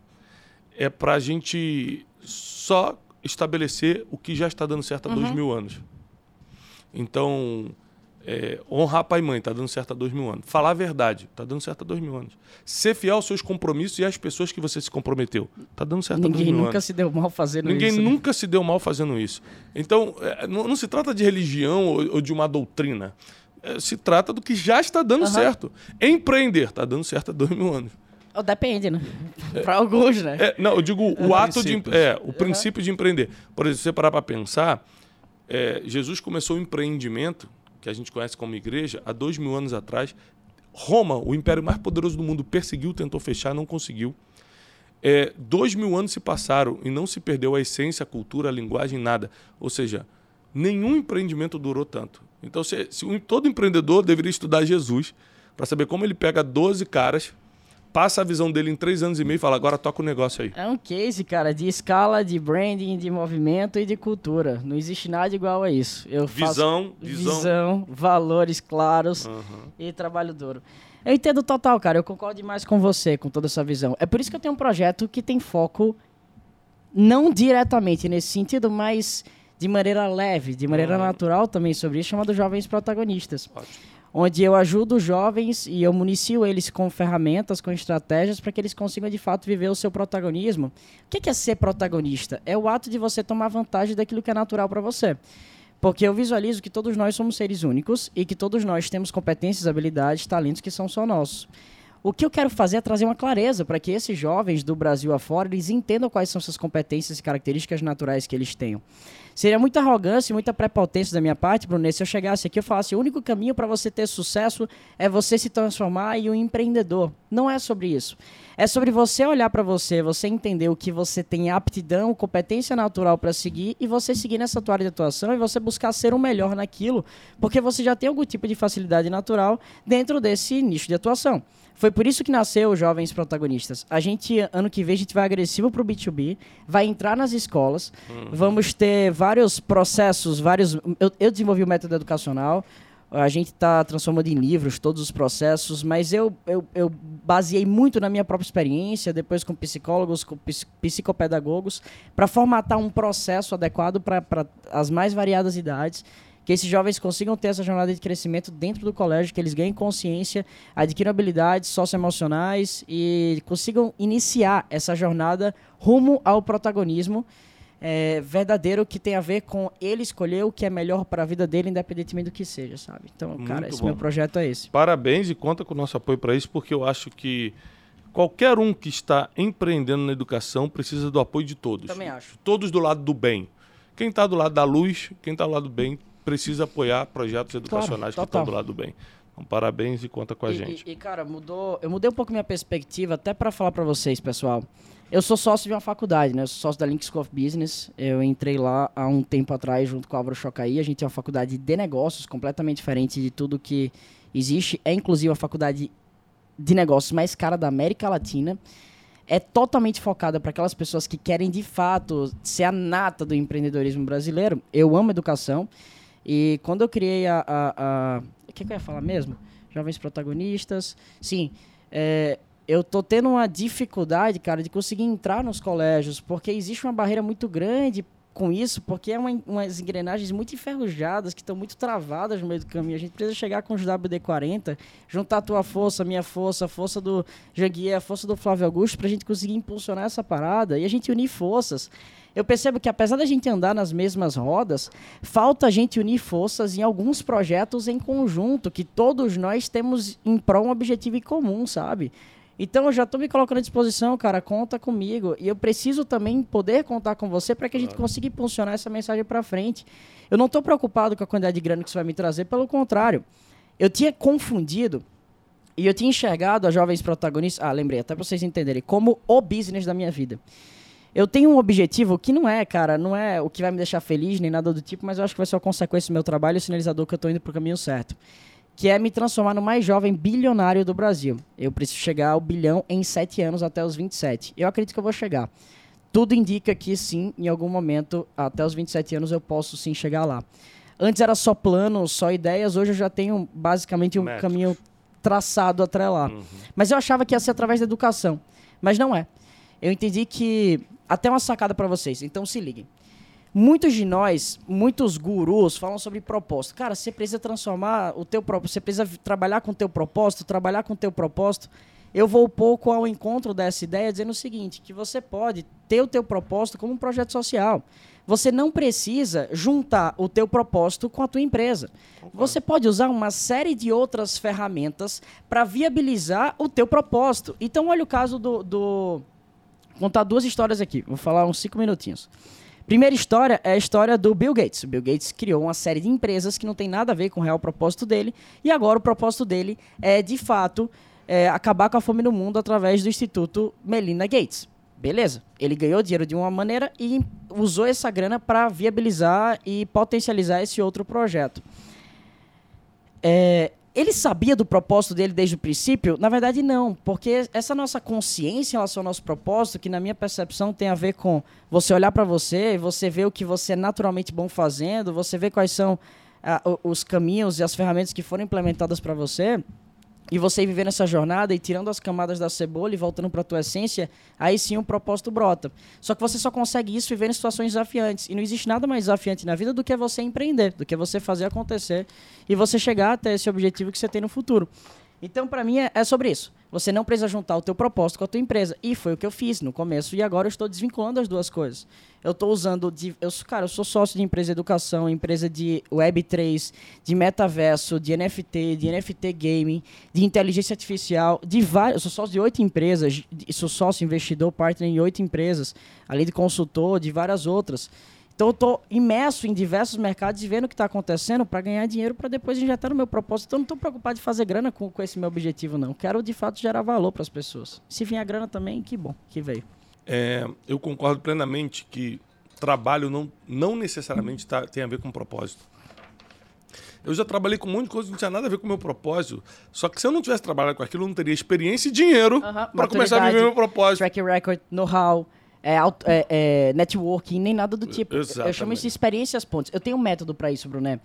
B: É para a gente só estabelecer o que já está dando certo há dois mil anos. Então, é, honrar pai e mãe está dando certo há dois mil anos. Falar a verdade está dando certo há dois mil anos. Ser fiel aos seus compromissos e às pessoas que você se comprometeu está dando certo há dois
A: Ninguém
B: mil
A: nunca
B: anos.
A: se deu mal fazendo
B: Ninguém
A: isso. né?
B: nunca se deu mal fazendo isso. Então, é, não, não se trata de religião ou, ou de uma doutrina. É, se trata do que já está dando
A: Aham.
B: certo. Empreender está dando certo há dois mil anos.
A: Oh, Depende, né? Para alguns, né?
B: É, não, eu digo o ato de. É, o princípio de empreender. Por exemplo, se você parar para pensar, é, Jesus começou o empreendimento, que a gente conhece como igreja, há dois mil anos atrás. Roma, o império mais poderoso do mundo, perseguiu, tentou fechar, não conseguiu. É, dois mil anos se passaram e não se perdeu a essência, a cultura, a linguagem, nada. Ou seja, nenhum empreendimento durou tanto. Então, se, se todo empreendedor deveria estudar Jesus para saber como ele pega 12 caras, passa a visão dele em três anos e meio e fala, agora toca o negócio aí.
A: É um case, cara, de escala, de branding, de movimento e de cultura. Não existe nada igual a isso. Eu
B: Visão, visão.
A: visão, valores claros
B: Aham.
A: e trabalho duro. Eu entendo total, cara. Eu concordo demais com você, com toda essa visão. É por isso que eu tenho um projeto que tem foco não diretamente nesse sentido, mas de maneira leve, de maneira natural também sobre isso, chamado Jovens Protagonistas.
B: Ótimo.
A: Onde eu ajudo jovens e eu municio eles com ferramentas, com estratégias para que eles consigam de fato viver o seu protagonismo. O que que é ser protagonista? É o ato de você tomar vantagem daquilo que é natural para você. Porque eu visualizo que todos nós somos seres únicos e que todos nós temos competências, habilidades, talentos que são só nossos. O que eu quero fazer é trazer uma clareza para que esses jovens do Brasil afora eles entendam quais são suas competências e características naturais que eles tenham. Seria muita arrogância e muita prepotência da minha parte, Bruno, se eu chegasse aqui e falasse: o único caminho para você ter sucesso é você se transformar em um empreendedor. Não é sobre isso. É sobre você olhar para você, você entender o que você tem aptidão, competência natural para seguir e você seguir nessa tua área de atuação e você buscar ser o melhor naquilo, porque você já tem algum tipo de facilidade natural dentro desse nicho de atuação. Foi por isso que nasceu os Jovens Protagonistas. A gente, ano que vem, a gente vai agressivo pro B2B, vai entrar nas escolas, vamos ter vários processos, vários... Eu, eu desenvolvi o método educacional, a gente está transformando em livros todos os processos, mas eu, eu, eu baseei muito na minha própria experiência, depois com psicólogos, com ps- psicopedagogos, para formatar um processo adequado para as mais variadas idades, que esses jovens consigam ter essa jornada de crescimento dentro do colégio, que eles ganhem consciência, adquiram habilidades socioemocionais e consigam iniciar essa jornada rumo ao protagonismo é, verdadeiro que tem a ver com ele escolher o que é melhor para a vida dele, independentemente do que seja, sabe? Então, cara,
B: Muito
A: esse
B: bom.
A: meu projeto é esse.
B: Parabéns e conta com o nosso apoio para isso, porque eu acho que qualquer um que está empreendendo na educação precisa do apoio de todos.
A: Também acho.
B: Todos do lado do bem. Quem está do lado da luz, quem está do lado do bem, precisa apoiar projetos educacionais que
A: total.
B: estão do lado do bem. Então, parabéns e conta com a
A: e,
B: gente.
A: E, e, cara, mudou. Eu mudei um pouco minha perspectiva, até para falar para vocês, pessoal. Eu sou sócio de uma faculdade, né? Eu sou sócio da Link School of Business. Eu entrei lá há um tempo atrás junto com o Álvaro Chocaí. A gente é uma faculdade de negócios, completamente diferente de tudo que existe. É inclusive a faculdade de negócios mais cara da América Latina. É totalmente focada para aquelas pessoas que querem de fato ser a nata do empreendedorismo brasileiro. Eu amo educação. E quando eu criei a. a, a- O que, que eu ia falar mesmo? Jovens protagonistas. Sim. é, eu tô tendo uma dificuldade, cara, de conseguir entrar nos colégios, porque existe uma barreira muito grande com isso, porque é uma, umas engrenagens muito enferrujadas, que estão muito travadas no meio do caminho. A gente precisa chegar com os WD-40, juntar a tua força, a minha força, a força do Janguier, a força do Flávio Augusto, pra gente conseguir impulsionar essa parada e a gente unir forças. Eu percebo que apesar da gente andar nas mesmas rodas, falta a gente unir forças em alguns projetos em conjunto, que todos nós temos em prol um objetivo em comum, sabe? Então eu já estou me colocando à disposição, cara, conta comigo. E eu preciso também poder contar com você para que a gente consiga impulsionar essa mensagem para frente. Eu não estou preocupado com a quantidade de grana que isso vai me trazer, pelo contrário. Eu tinha confundido e eu tinha enxergado as jovens protagonistas, ah, lembrei, até para vocês entenderem, como o business da minha vida. Eu tenho um objetivo que não é, cara, não é o que vai me deixar feliz nem nada do tipo, mas eu acho que vai ser uma consequência do meu trabalho e o sinalizador que eu estou indo pro caminho certo. Que é me transformar no mais jovem bilionário do Brasil. Eu preciso chegar ao bilhão em sete anos até os 27. Eu acredito que eu vou chegar. Tudo indica que sim, em algum momento, até os 27 anos, eu posso sim chegar lá. Antes era só plano, só ideias, hoje eu já tenho basicamente um
B: Métricos.
A: caminho traçado até lá. Mas eu achava que ia ser através da educação. Mas não é. Eu entendi que. Até uma sacada para vocês, então se liguem. Muitos de nós, muitos gurus falam sobre propósito. Cara, você precisa transformar o teu propósito, você precisa trabalhar com o teu propósito, trabalhar com o teu propósito. Eu vou um pouco ao encontro dessa ideia dizendo o seguinte, que você pode ter o teu propósito como um projeto social. Você não precisa juntar o teu propósito com a tua empresa. Você pode usar uma série de outras ferramentas para viabilizar o teu propósito. Então, olha o caso do, do... Contar duas histórias aqui. Vou falar uns cinco minutinhos. Primeira história é a história do Bill Gates. O Bill Gates criou uma série de empresas que não tem nada a ver com o real propósito dele. E agora o propósito dele é, de fato, é, acabar com a fome no mundo através do Instituto Melinda Gates. Beleza. Ele ganhou dinheiro de uma maneira e usou essa grana para viabilizar e potencializar esse outro projeto. É, ele sabia do propósito dele desde o princípio? Na verdade, não, porque essa nossa consciência em relação ao nosso propósito, que na minha percepção tem a ver com você olhar para você, você ver o que você é naturalmente bom fazendo, você ver quais são ah, os caminhos e as ferramentas que foram implementadas para você, e você vivendo essa jornada e tirando as camadas da cebola e voltando para tua essência, aí sim o propósito brota. Só que você só consegue isso vivendo situações desafiantes. E não existe nada mais desafiante na vida do que você empreender, do que você fazer acontecer e você chegar até esse objetivo que você tem no futuro. Então, para mim, é, é sobre isso. Você não precisa juntar o teu propósito com a tua empresa. E foi o que eu fiz no começo. E agora eu estou desvinculando as duas coisas. Eu estou usando... De, eu, cara, eu sou sócio de empresa de educação, empresa de Web3, de metaverso, de NFT, de NFT gaming, de inteligência artificial, de vários... Eu sou sócio de oito empresas. Sou sócio investidor, partner em oito empresas. Além de consultor, de várias outras. Então eu estou imerso em diversos mercados e vendo o que está acontecendo para ganhar dinheiro para depois injetar no meu propósito. Então eu não estou preocupado de fazer grana com, com esse meu objetivo, não. Quero de fato gerar valor para as pessoas. Se vier a grana também, que bom que veio.
B: É, eu concordo plenamente que trabalho não, não necessariamente tá- tem a ver com propósito. Eu já trabalhei com um monte de coisa que não tinha nada a ver com o meu propósito. Só que se eu não tivesse trabalhado com aquilo, eu não teria experiência e dinheiro para começar a viver meu propósito.
A: Track record, know-how, é, é, é, networking, nem nada do tipo. Eu chamo
B: Exatamente.
A: isso de experiências pontes. Eu tenho um método para isso, Bruné.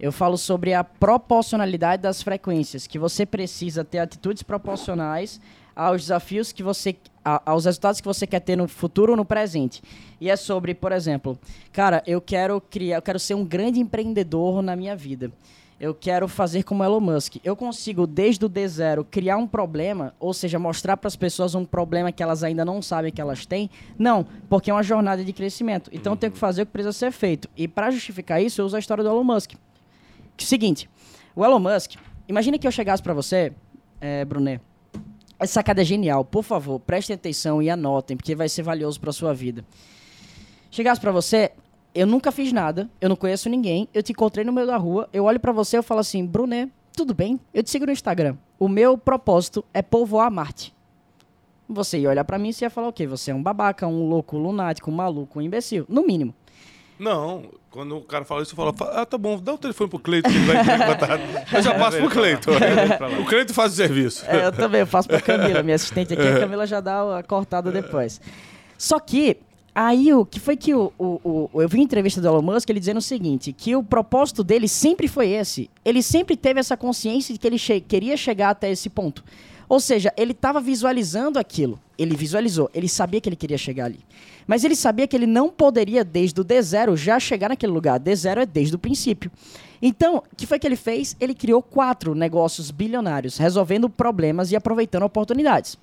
A: Eu falo sobre a proporcionalidade das frequências, que você precisa ter atitudes proporcionais aos desafios que você aos resultados que você quer ter no futuro ou no presente. E é sobre, por exemplo, cara, eu quero criar, eu quero ser um grande empreendedor na minha vida. Eu quero fazer como Elon Musk. Eu consigo, desde o D0, criar um problema, ou seja, mostrar para as pessoas um problema que elas ainda não sabem que elas têm? Não, porque é uma jornada de crescimento. Então eu tenho que fazer o que precisa ser feito. E para justificar isso, eu uso a história do Elon Musk. Que é o seguinte, o Elon Musk, imagina que eu chegasse para você, é, Brunet, essa sacada é genial. Por favor, prestem atenção e anotem, porque vai ser valioso para sua vida. Chegasse para você, eu nunca fiz nada, eu não conheço ninguém, eu te encontrei no meio da rua, eu olho para você e eu falo assim, Brunet, tudo bem? Eu te sigo no Instagram. O meu propósito é povoar Marte. Você ia olhar para mim e você ia falar o quê? Você é um babaca, um louco, um lunático, um maluco, um imbecil. No mínimo.
B: Não, quando o cara fala isso, eu falo, ah, tá bom, dá o telefone pro Cleito que ele vai entrar em contato. Eu já passo pro Cleito. O Cleito faz o serviço.
A: É, eu também, eu faço pra Camila, minha assistente aqui, a Camila já dá a cortada depois. Só que, aí o que foi que o, o, o- eu vi entrevista do Elon Musk, ele dizendo o seguinte, que o propósito dele sempre foi esse. Ele sempre teve essa consciência de que ele che- queria chegar até esse ponto. Ou seja, ele estava visualizando aquilo. Ele visualizou, ele sabia que ele queria chegar ali. Mas ele sabia que ele não poderia, desde o D0, já chegar naquele lugar. D0 é desde o princípio. Então, o que foi que ele fez? Ele criou quatro negócios bilionários, resolvendo problemas e aproveitando oportunidades.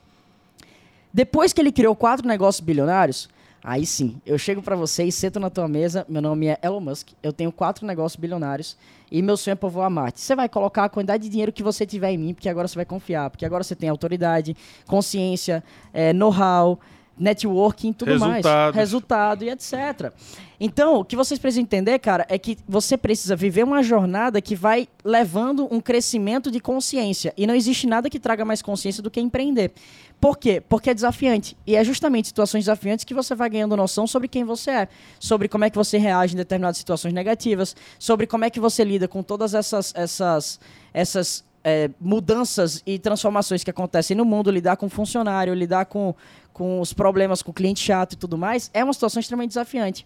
A: Depois que ele criou quatro negócios bilionários, aí sim, eu chego pra você e sento na tua mesa. Meu nome é Elon Musk, eu tenho quatro negócios bilionários e meu sonho é povoar Marte. Você vai colocar a quantidade de dinheiro que você tiver em mim, porque agora você vai confiar, porque agora você tem autoridade, consciência, eh, know-how, networking, tudo mais.
B: Resultados.
A: Resultado e etc. Então, o que vocês precisam entender, cara, é que você precisa viver uma jornada que vai levando um crescimento de consciência. E não existe nada que traga mais consciência do que empreender. Por quê? Porque é desafiante. E é justamente situações desafiantes que você vai ganhando noção sobre quem você é, sobre como é que você reage em determinadas situações negativas, sobre como é que você lida com todas essas, essas, essas é, mudanças e transformações que acontecem no mundo, lidar com funcionário, lidar com, com os problemas com o cliente chato e tudo mais, é uma situação extremamente desafiante.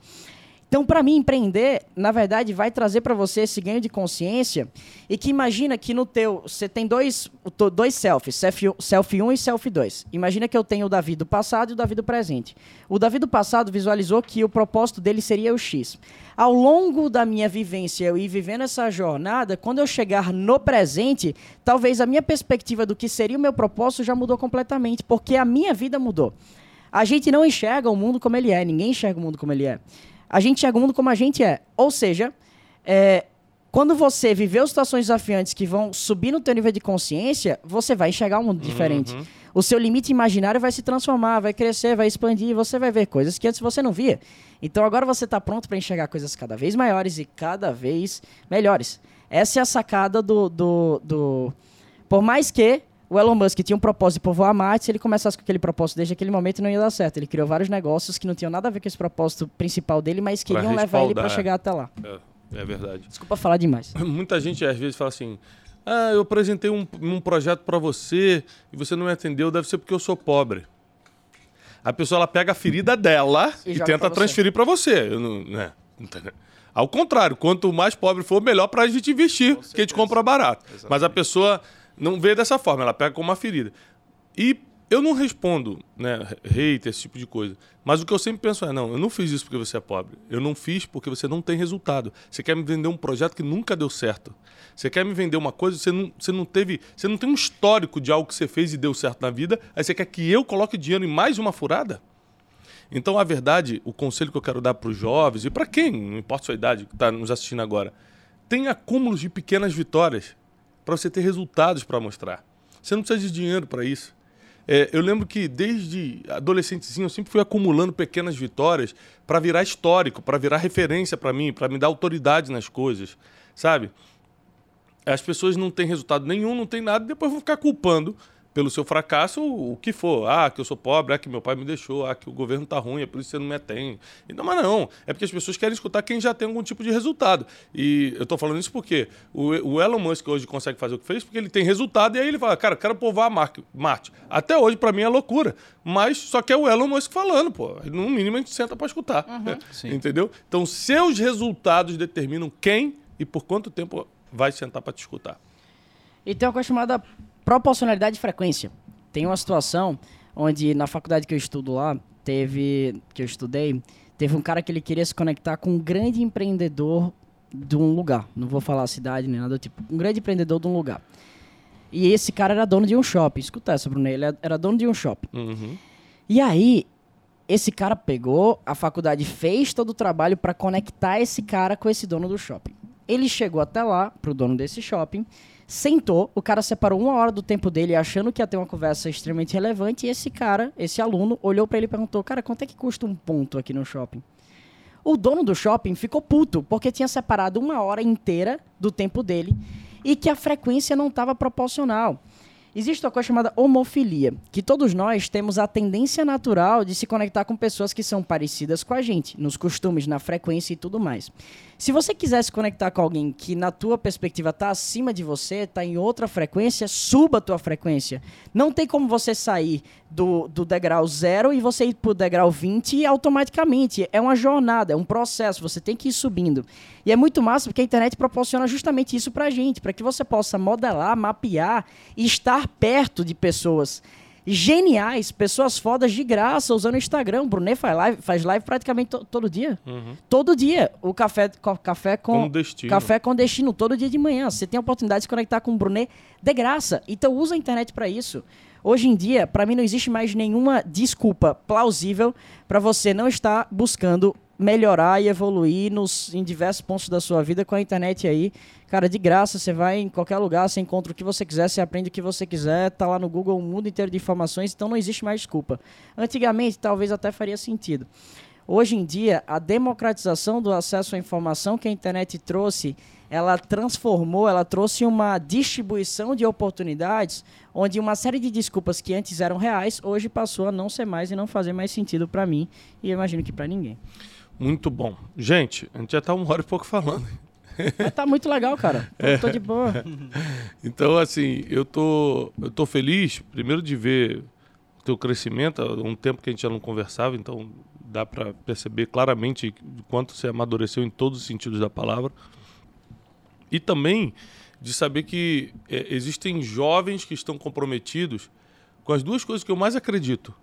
A: Então, para mim, empreender, na verdade, vai trazer para você esse ganho de consciência e que imagina que no teu, você tem dois, dois selfies, selfie, selfie 1 e selfie 2. Imagina que eu tenho o Davi do passado e o Davi do presente. O Davi do passado visualizou que o propósito dele seria o X. Ao longo da minha vivência, eu ir vivendo essa jornada, quando eu chegar no presente, talvez a minha perspectiva do que seria o meu propósito já mudou completamente, porque a minha vida mudou. A gente não enxerga o mundo como ele é, ninguém enxerga o mundo como ele é. A gente enxerga o mundo como a gente é. Ou seja, é, quando você viveu situações desafiantes que vão subir no teu nível de consciência, você vai enxergar um mundo diferente. O seu limite imaginário vai se transformar, vai crescer, vai expandir, e você vai ver coisas que antes você não via. Então agora você está pronto para enxergar coisas cada vez maiores e cada vez melhores. Essa é a sacada do, do, do... Por mais que o Elon Musk tinha um propósito de povoar Marte, se ele começasse com aquele propósito desde aquele momento não ia dar certo. Ele criou vários negócios que não tinham nada a ver com esse propósito principal dele, mas
B: Pra
A: queriam levar ele para chegar até lá.
B: É, é verdade.
A: Desculpa falar demais.
B: Muita gente às vezes fala assim: Ah, eu apresentei um, um projeto para você e você não me atendeu, deve ser porque eu sou pobre. A pessoa ela pega a ferida dela
A: E
B: e, tenta
A: pra
B: transferir para você. Eu não, né? Ao contrário, quanto mais pobre for, melhor para a gente investir, que a gente compra barato. Mas a pessoa não vê dessa forma, ela pega como uma ferida. E eu não respondo, né, hate, esse tipo de coisa. Mas o que eu sempre penso é, não, eu não fiz isso porque você é pobre. Eu não fiz porque você não tem resultado. Você quer me vender um projeto que nunca deu certo. Você quer me vender uma coisa, você não, você não teve, você não tem um histórico de algo que você fez e deu certo na vida, aí você quer que eu coloque dinheiro em mais uma furada? Então, a verdade, o conselho que eu quero dar para os jovens e para quem, não importa a sua idade, que está nos assistindo agora, tenha acúmulos de pequenas vitórias para você ter resultados para mostrar. Você não precisa de dinheiro para isso. É, eu lembro que desde adolescentezinho eu sempre fui acumulando pequenas vitórias para virar histórico, para virar referência para mim, para me dar autoridade nas coisas, sabe? As pessoas não têm resultado nenhum, não tem nada, depois vão ficar culpando pelo seu fracasso o que for. Ah, que eu sou pobre, ah, que meu pai me deixou, ah, que o governo tá ruim, é por isso que você não me atende. Então, mas não, é porque as pessoas querem escutar quem já tem algum tipo de resultado. E eu tô falando isso porque o, o Elon Musk hoje consegue fazer o que fez porque ele tem resultado e aí ele fala, cara, quero povoar Mar- Marte. Até hoje, para mim, é loucura. Mas só que é o Elon Musk falando, pô. No mínimo a gente senta para escutar.
C: Sim.
B: Entendeu? Então, seus resultados determinam quem e por quanto tempo vai sentar para te escutar.
A: E tem uma coisa chamada proporcionalidade de frequência. Tem uma situação onde na faculdade que eu estudo lá, teve que eu estudei, teve um cara que ele queria se conectar com um grande empreendedor de um lugar. Não vou falar a cidade nem nada do tipo. Um grande empreendedor de um lugar. E esse cara era dono de um shopping. Escuta essa, Bruno. Ele era dono de um shopping.
B: Uhum.
A: E aí, esse cara pegou, a faculdade fez todo o trabalho para conectar esse cara com esse dono do shopping. Ele chegou até lá, pro dono desse shopping, sentou, o cara separou uma hora do tempo dele achando que ia ter uma conversa extremamente relevante, e esse cara, esse aluno, olhou para ele e perguntou: Cara, quanto é que custa um ponto aqui no shopping? O dono do shopping ficou puto, porque tinha separado uma hora inteira do tempo dele e que a frequência não estava proporcional. Existe uma coisa chamada homofilia, que todos nós temos a tendência natural de se conectar com pessoas que são parecidas com a gente, nos costumes, na frequência e tudo mais. Se você quiser se conectar com alguém que na tua perspectiva está acima de você, está em outra frequência, suba a tua frequência. Não tem como você sair do, do degrau zero e você ir para o degrau 20 automaticamente. É uma jornada, é um processo, você tem que ir subindo. E é muito massa porque a internet proporciona justamente isso pra gente, para que você possa modelar, mapear e estar perto de pessoas geniais, pessoas fodas de graça usando o Instagram. O Brunet faz live, faz live praticamente to- todo dia. Todo dia. O café, co- café com
B: Com destino.
A: café com destino, todo dia de manhã. Você tem a oportunidade de se conectar com o Brunet de graça. Então usa a internet para isso. Hoje em dia, para mim não existe mais nenhuma desculpa plausível para você não estar buscando melhorar e evoluir nos, em diversos pontos da sua vida com a internet aí. Cara, de graça, você vai em qualquer lugar, você encontra o que você quiser, você aprende o que você quiser, tá lá no Google um mundo inteiro de informações, então não existe mais desculpa. Antigamente, talvez até faria sentido. Hoje em dia, a democratização do acesso à informação que a internet trouxe, ela transformou, ela trouxe uma distribuição de oportunidades, onde uma série de desculpas que antes eram reais, hoje passou a não ser mais e não fazer mais sentido para mim, e eu imagino que para ninguém.
B: Muito bom. Gente, a gente já tá uma hora e pouco falando.
A: Mas tá muito legal, cara. Tô, tô de boa.
B: Então, assim, eu tô, eu tô feliz, primeiro, de ver o teu crescimento. Há um tempo que a gente já não conversava, então dá para perceber claramente o quanto você amadureceu em todos os sentidos da palavra. E também de saber que é, existem jovens que estão comprometidos com as duas coisas que eu mais acredito: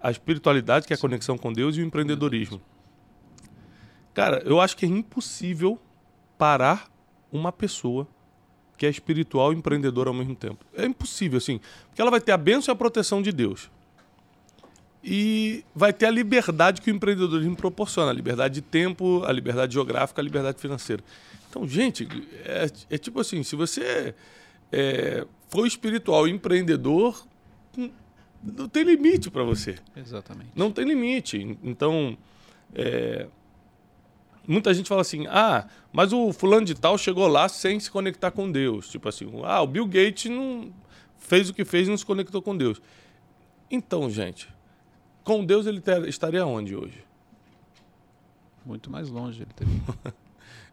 B: a espiritualidade, que é a conexão com Deus, e o empreendedorismo. Cara, eu acho que é impossível parar uma pessoa que é espiritual e empreendedora ao mesmo tempo. É impossível, assim. Porque ela vai ter a bênção e a proteção de Deus. E vai ter a liberdade que o empreendedorismo proporciona. A liberdade de tempo, a liberdade geográfica, a liberdade financeira. Então, gente, é, é tipo assim, se você é, for espiritual e empreendedor, não tem limite para você.
C: Exatamente.
B: Não tem limite. Então, é, muita gente fala assim: ah, mas o fulano de tal chegou lá sem se conectar com Deus. Tipo assim, ah, o Bill Gates não fez o que fez e não se conectou com Deus. Então, gente, com Deus ele ter- estaria onde hoje?
C: Muito mais longe ele teria.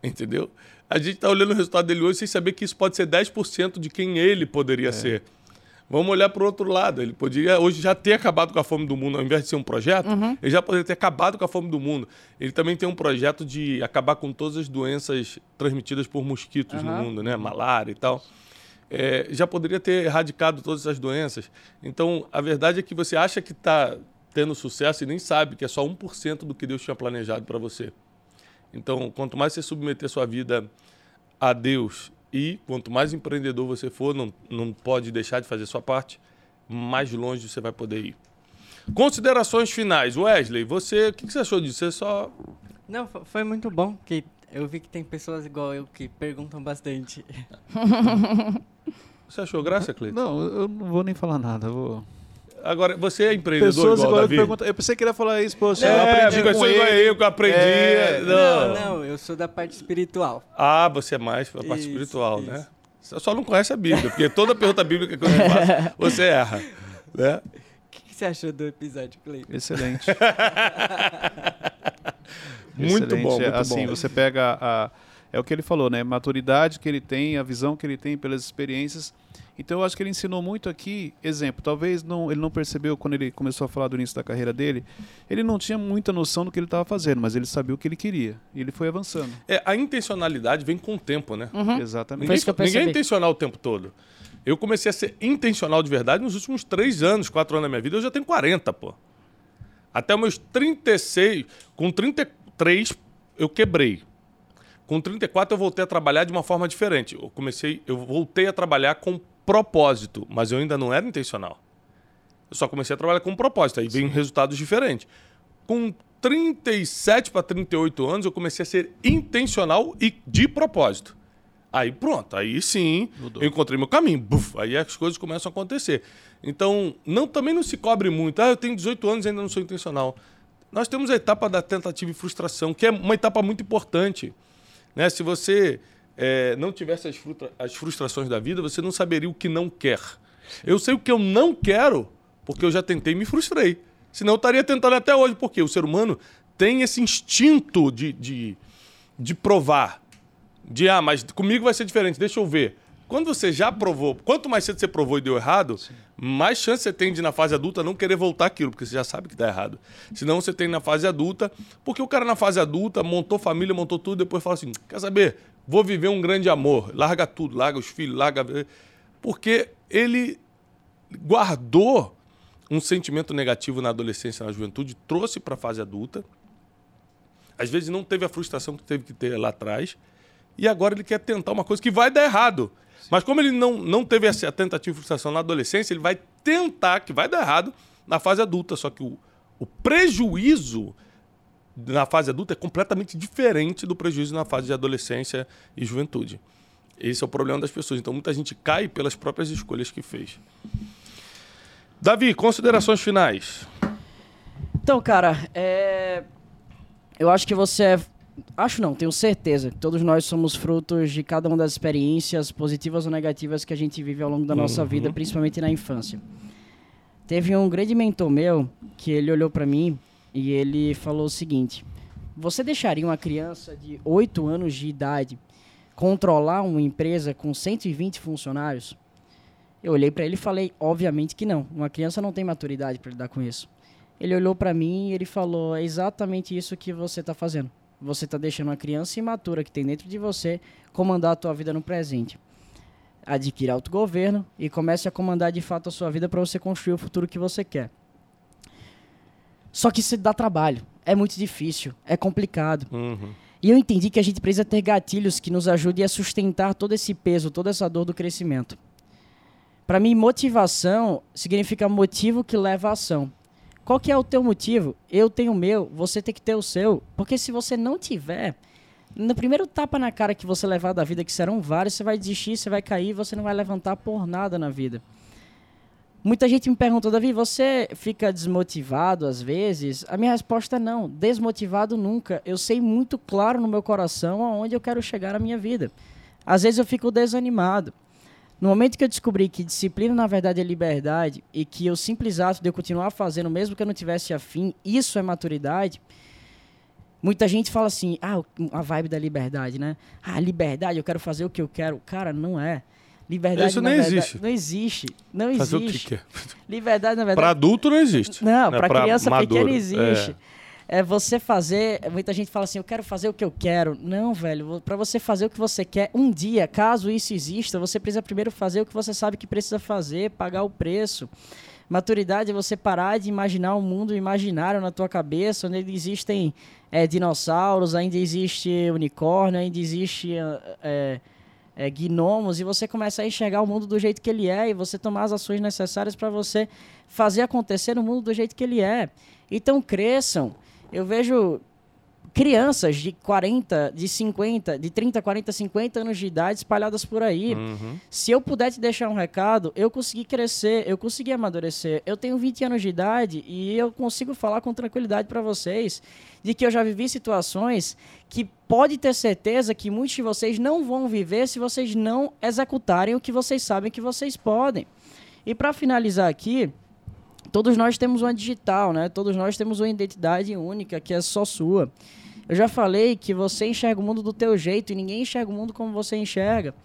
B: Entendeu? A gente está olhando o resultado dele hoje sem saber que isso pode ser 10% de quem ele poderia ser. Vamos olhar para o outro lado. Ele poderia hoje já ter acabado com a fome do mundo, ao invés de ser um projeto, ele já poderia ter acabado com a fome do mundo. Ele também tem um projeto de acabar com todas as doenças transmitidas por mosquitos no
A: Aham.
B: mundo, né? Malária e tal. É, já poderia ter erradicado todas essas doenças. Então, a verdade é que você acha que está tendo sucesso e nem sabe que é só 1% do que Deus tinha planejado para você. Então, quanto mais você submeter sua vida a Deus e quanto mais empreendedor você for, não, não pode deixar de fazer sua parte, mais longe você vai poder ir. Considerações finais. Wesley, você, o que, que você achou disso? Você só.
D: Não, fo- foi muito bom, que eu vi que tem pessoas igual eu que perguntam bastante.
B: Você achou graça, Cleiton?
C: Não, eu não vou nem falar nada. eu Vou...
B: Agora, você é empreendedor
C: Pessoas
B: igual
C: igual eu
B: Davi?
C: Eu pensei que ele ia falar isso, poxa, eu
B: É,
C: aprendi
B: pessoa
C: com
B: igual
C: ele.
B: eu que eu aprendi.
C: É,
B: não.
D: Não, não, eu sou da parte espiritual.
B: Ah, você é mais para a parte
D: Isso,
B: espiritual,
D: isso.
B: né? Você só não conhece a Bíblia, porque toda pergunta bíblica que eu faço, você erra. Né?
D: O que, que você achou do episódio, Cleiton?
C: Excelente.
B: Muito
C: Excelente.
B: bom, muito
C: assim,
B: bom.
C: você pega a. É o que ele falou, né? Maturidade que ele tem, a visão que ele tem pelas experiências. Então eu acho que ele ensinou muito aqui, exemplo, talvez não, ele não percebeu quando ele começou a falar do início da carreira dele, ele não tinha muita noção do que ele estava fazendo, mas ele sabia o que ele queria. E ele foi avançando.
B: É, a intencionalidade vem com o tempo, né?
C: Exatamente.
B: Ninguém,
A: isso que eu
B: ninguém é intencional o tempo todo. Eu comecei a ser intencional de verdade nos últimos três anos, quatro anos da minha vida. Eu já tenho 40, pô. Até os meus 36, com 33, eu quebrei. Com 34, eu voltei a trabalhar de uma forma diferente. Eu comecei, eu voltei a trabalhar com propósito, mas eu ainda não era intencional. Eu só comecei a trabalhar com propósito, aí vem resultados diferentes. Com 37 para 38 anos, eu comecei a ser intencional e de propósito. Aí pronto, aí sim, eu encontrei meu caminho. Buf, aí as coisas começam a acontecer. Então, não, também não se cobre muito. Ah, eu tenho 18 anos e ainda não sou intencional. Nós temos a etapa da tentativa e frustração, que é uma etapa muito importante. Né? Se você eh, não tivesse as, as frustrações da vida, você não saberia o que não quer. Eu sei o que eu não quero, porque eu já tentei e me frustrei. Senão eu estaria tentando até hoje, porque o ser humano tem esse instinto de, de, de provar. De, ah, mas comigo vai ser diferente, deixa eu ver. Quando você já provou, quanto mais cedo você provou e deu errado, mais chance você tem de, na fase adulta, não querer voltar aquilo, porque você já sabe que tá errado. Senão você tem na fase adulta, porque o cara na fase adulta montou família, montou tudo, depois fala assim: quer saber? Vou viver um grande amor. Larga tudo, larga os filhos, larga. Porque ele guardou um sentimento negativo na adolescência, na juventude, trouxe para a fase adulta. Às vezes não teve a frustração que teve que ter lá atrás. E agora ele quer tentar uma coisa que vai dar errado. Mas como ele não, não teve essa tentativa e frustração na adolescência, ele vai tentar, que vai dar errado, na fase adulta. Só que o, o prejuízo na fase adulta é completamente diferente do prejuízo na fase de adolescência e juventude. Esse é o problema das pessoas. Então muita gente cai pelas próprias escolhas que fez. Davi, considerações finais.
A: Então, cara, é... eu acho que você é... Acho não, tenho certeza. que Todos nós somos frutos de cada uma das experiências, positivas ou negativas, que a gente vive ao longo da nossa vida, principalmente na infância. Teve um grande mentor meu que ele olhou pra mim e ele falou o seguinte: Você deixaria uma criança de 8 anos de idade controlar uma empresa com 120 funcionários? Eu olhei pra ele e falei: Obviamente que não. Uma criança não tem maturidade para lidar com isso. Ele olhou pra mim e ele falou: É exatamente isso que você tá fazendo. Você tá deixando uma criança imatura que tem dentro de você comandar a tua vida no presente. Adquira autogoverno e comece a comandar de fato a sua vida para você construir o futuro que você quer. Só que isso dá trabalho, é muito difícil, é complicado.
B: Uhum.
A: E eu entendi que a gente precisa ter gatilhos que nos ajudem a sustentar todo esse peso, toda essa dor do crescimento. Para mim, motivação significa motivo que leva à ação. Qual que é o teu motivo? Eu tenho o meu, você tem que ter o seu. Porque se você não tiver, no primeiro tapa na cara que você levar da vida, que serão vários, você vai desistir, você vai cair, você não vai levantar por nada na vida. Muita gente me pergunta, Davi, você fica desmotivado às vezes? A minha resposta é não, desmotivado nunca. Eu sei muito claro no meu coração aonde eu quero chegar na minha vida. Às vezes eu fico desanimado. No momento que eu descobri que disciplina na verdade é liberdade e que o simples ato de eu continuar fazendo, mesmo que eu não tivesse afim, isso é maturidade. Muita gente fala assim, ah, a vibe da liberdade, né? Ah, liberdade, eu quero fazer o que eu quero. Cara, não é. Liberdade
B: Isso nem
A: verdade,
B: existe.
A: Não existe. Não
B: Fazer o que
A: existe.
B: quer.
A: Liberdade, na verdade.
B: adulto não existe.
A: Não,
B: né?
A: pra criança
B: maduro.
A: pequena existe. É. você fazer. Muita gente fala assim, eu quero fazer o que eu quero. Não, velho. Pra você fazer o que você quer, um dia, caso isso exista, você precisa primeiro fazer o que você sabe que precisa fazer, pagar o preço. Maturidade é você parar de imaginar um mundo imaginário na tua cabeça, onde existem é, dinossauros, ainda existe unicórnio, ainda existe é, é, gnomos, e você começa a enxergar o mundo do jeito que ele é, e você tomar as ações necessárias para você fazer acontecer no mundo do jeito que ele é. Então cresçam. Eu vejo crianças de 40, de 50, de 30, 40, 50 anos de idade espalhadas por aí.
B: Uhum.
A: Se eu puder te deixar um recado, eu consegui crescer, eu consegui amadurecer. Eu tenho 20 anos de idade e eu consigo falar com tranquilidade para vocês de que eu já vivi situações que pode ter certeza que muitos de vocês não vão viver se vocês não executarem o que vocês sabem que vocês podem. E para finalizar aqui, todos nós temos uma digital, né? Todos nós temos uma identidade única que é só sua. Eu já falei que você enxerga o mundo do teu jeito e ninguém enxerga o mundo como você enxerga.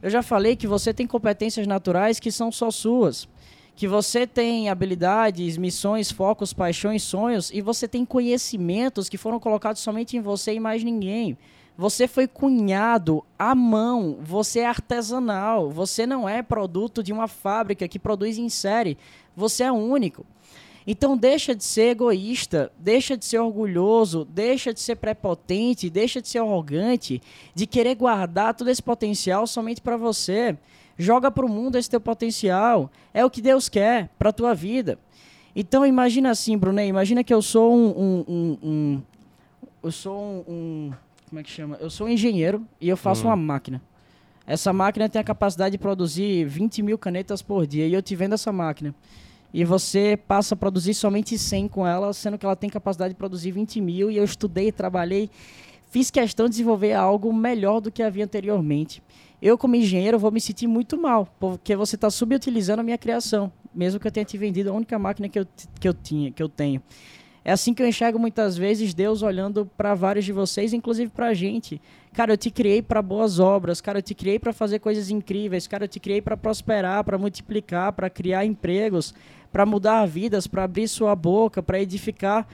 A: Eu já falei que você tem competências naturais que são só suas. Que você tem habilidades, missões, focos, paixões, sonhos e você tem conhecimentos que foram colocados somente em você e mais ninguém. Você foi cunhado à mão, você é artesanal, você não é produto de uma fábrica que produz em série, você é único. Então deixa de ser egoísta, deixa de ser orgulhoso, deixa de ser prepotente, deixa de ser arrogante, de querer guardar todo esse potencial somente para você. Joga para o mundo esse teu potencial. É o que Deus quer para a tua vida. Então imagina assim, Brunet, imagina que eu sou um, um, um, um eu sou um, como é que chama? Eu sou um engenheiro e eu faço
B: Hum.
A: uma máquina. Essa máquina tem a capacidade de produzir 20 mil canetas por dia e eu te vendo essa máquina e você passa a produzir somente 100 com ela, sendo que ela tem capacidade de produzir 20 mil, e eu estudei, trabalhei, fiz questão de desenvolver algo melhor do que havia anteriormente. Eu, como engenheiro, vou me sentir muito mal, porque você está subutilizando a minha criação, mesmo que eu tenha te vendido a única máquina que eu, que eu, tinha, que eu tenho. É assim que eu enxergo muitas vezes Deus olhando para vários de vocês, inclusive para a gente. Cara, eu te criei para boas obras, cara, eu te criei para fazer coisas incríveis, cara, eu te criei para prosperar, para multiplicar, para criar empregos, para mudar vidas, para abrir sua boca, para edificar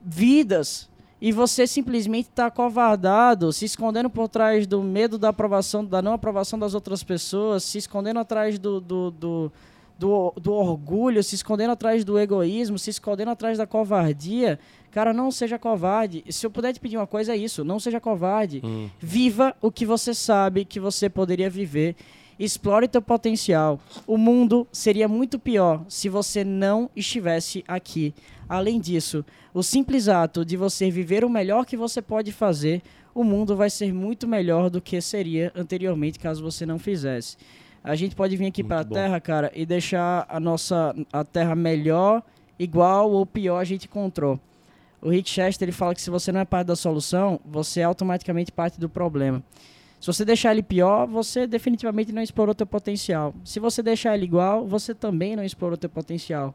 A: vidas. E você simplesmente está covardado, se escondendo por trás do medo da aprovação, da não aprovação das outras pessoas, se escondendo atrás do, do, do, do, do orgulho, se escondendo atrás do egoísmo, se escondendo atrás da covardia. Cara, não seja covarde. Se eu puder te pedir uma coisa, é isso: não seja covarde.
B: Hum.
A: Viva o que você sabe que você poderia viver. Explore teu potencial. O mundo seria muito pior se você não estivesse aqui. Além disso, o simples ato de você viver o melhor que você pode fazer, o mundo vai ser muito melhor do que seria anteriormente caso você não fizesse. A gente pode vir aqui para a. Terra, cara, e deixar a nossa a Terra melhor, igual ou pior a gente encontrou. O Rick Chester ele fala que se você não é parte da solução, você é automaticamente parte do problema. Se você deixar ele pior, você definitivamente não explorou teu potencial. Se você deixar ele igual, você também não explorou teu potencial.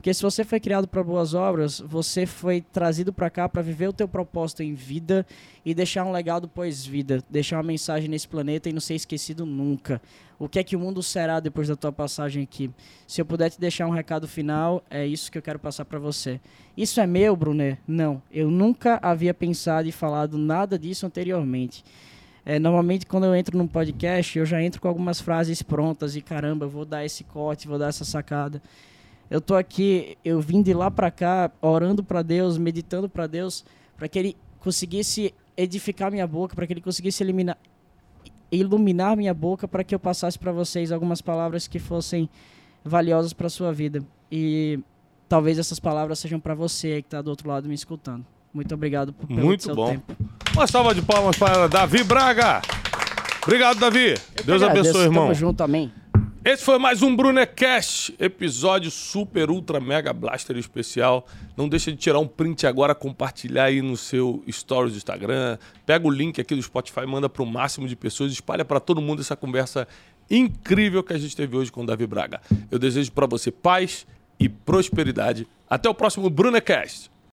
A: Porque se você foi criado para boas obras, você foi trazido para cá para viver o teu propósito em vida e deixar um legado pós-vida, deixar uma mensagem nesse planeta e não ser esquecido nunca. O que é que o mundo será depois da tua passagem aqui? Se eu puder te deixar um recado final, é isso que eu quero passar para você. Isso é meu, Brunet? Não. Eu nunca havia pensado e falado nada disso anteriormente. É, normalmente, quando eu entro num podcast, eu já entro com algumas frases prontas e caramba, vou dar esse corte, vou dar essa sacada. Eu tô aqui, eu vim de lá para cá, orando para Deus, meditando para Deus, para que Ele conseguisse edificar minha boca, para que Ele conseguisse eliminar, iluminar minha boca, para que eu passasse para vocês algumas palavras que fossem valiosas para sua vida. E talvez essas palavras sejam para você que está do outro lado me escutando. Muito obrigado por pelo
B: Muito
A: seu
B: bom.
A: tempo.
B: Uma salva de palmas para Davi Braga. Obrigado, Davi. Deus
A: Agradeço,
B: abençoe, irmão.
A: Tamo junto, amém.
B: Esse foi mais um Brunecast, episódio super, ultra, mega blaster especial. Não deixa de tirar um print agora, compartilhar aí no seu stories do Instagram. Pega o link aqui do Spotify, manda para o máximo de pessoas, espalha para todo mundo essa conversa incrível que a gente teve hoje com o Davi Braga. Eu desejo para você paz e prosperidade. Até o próximo Brunecast.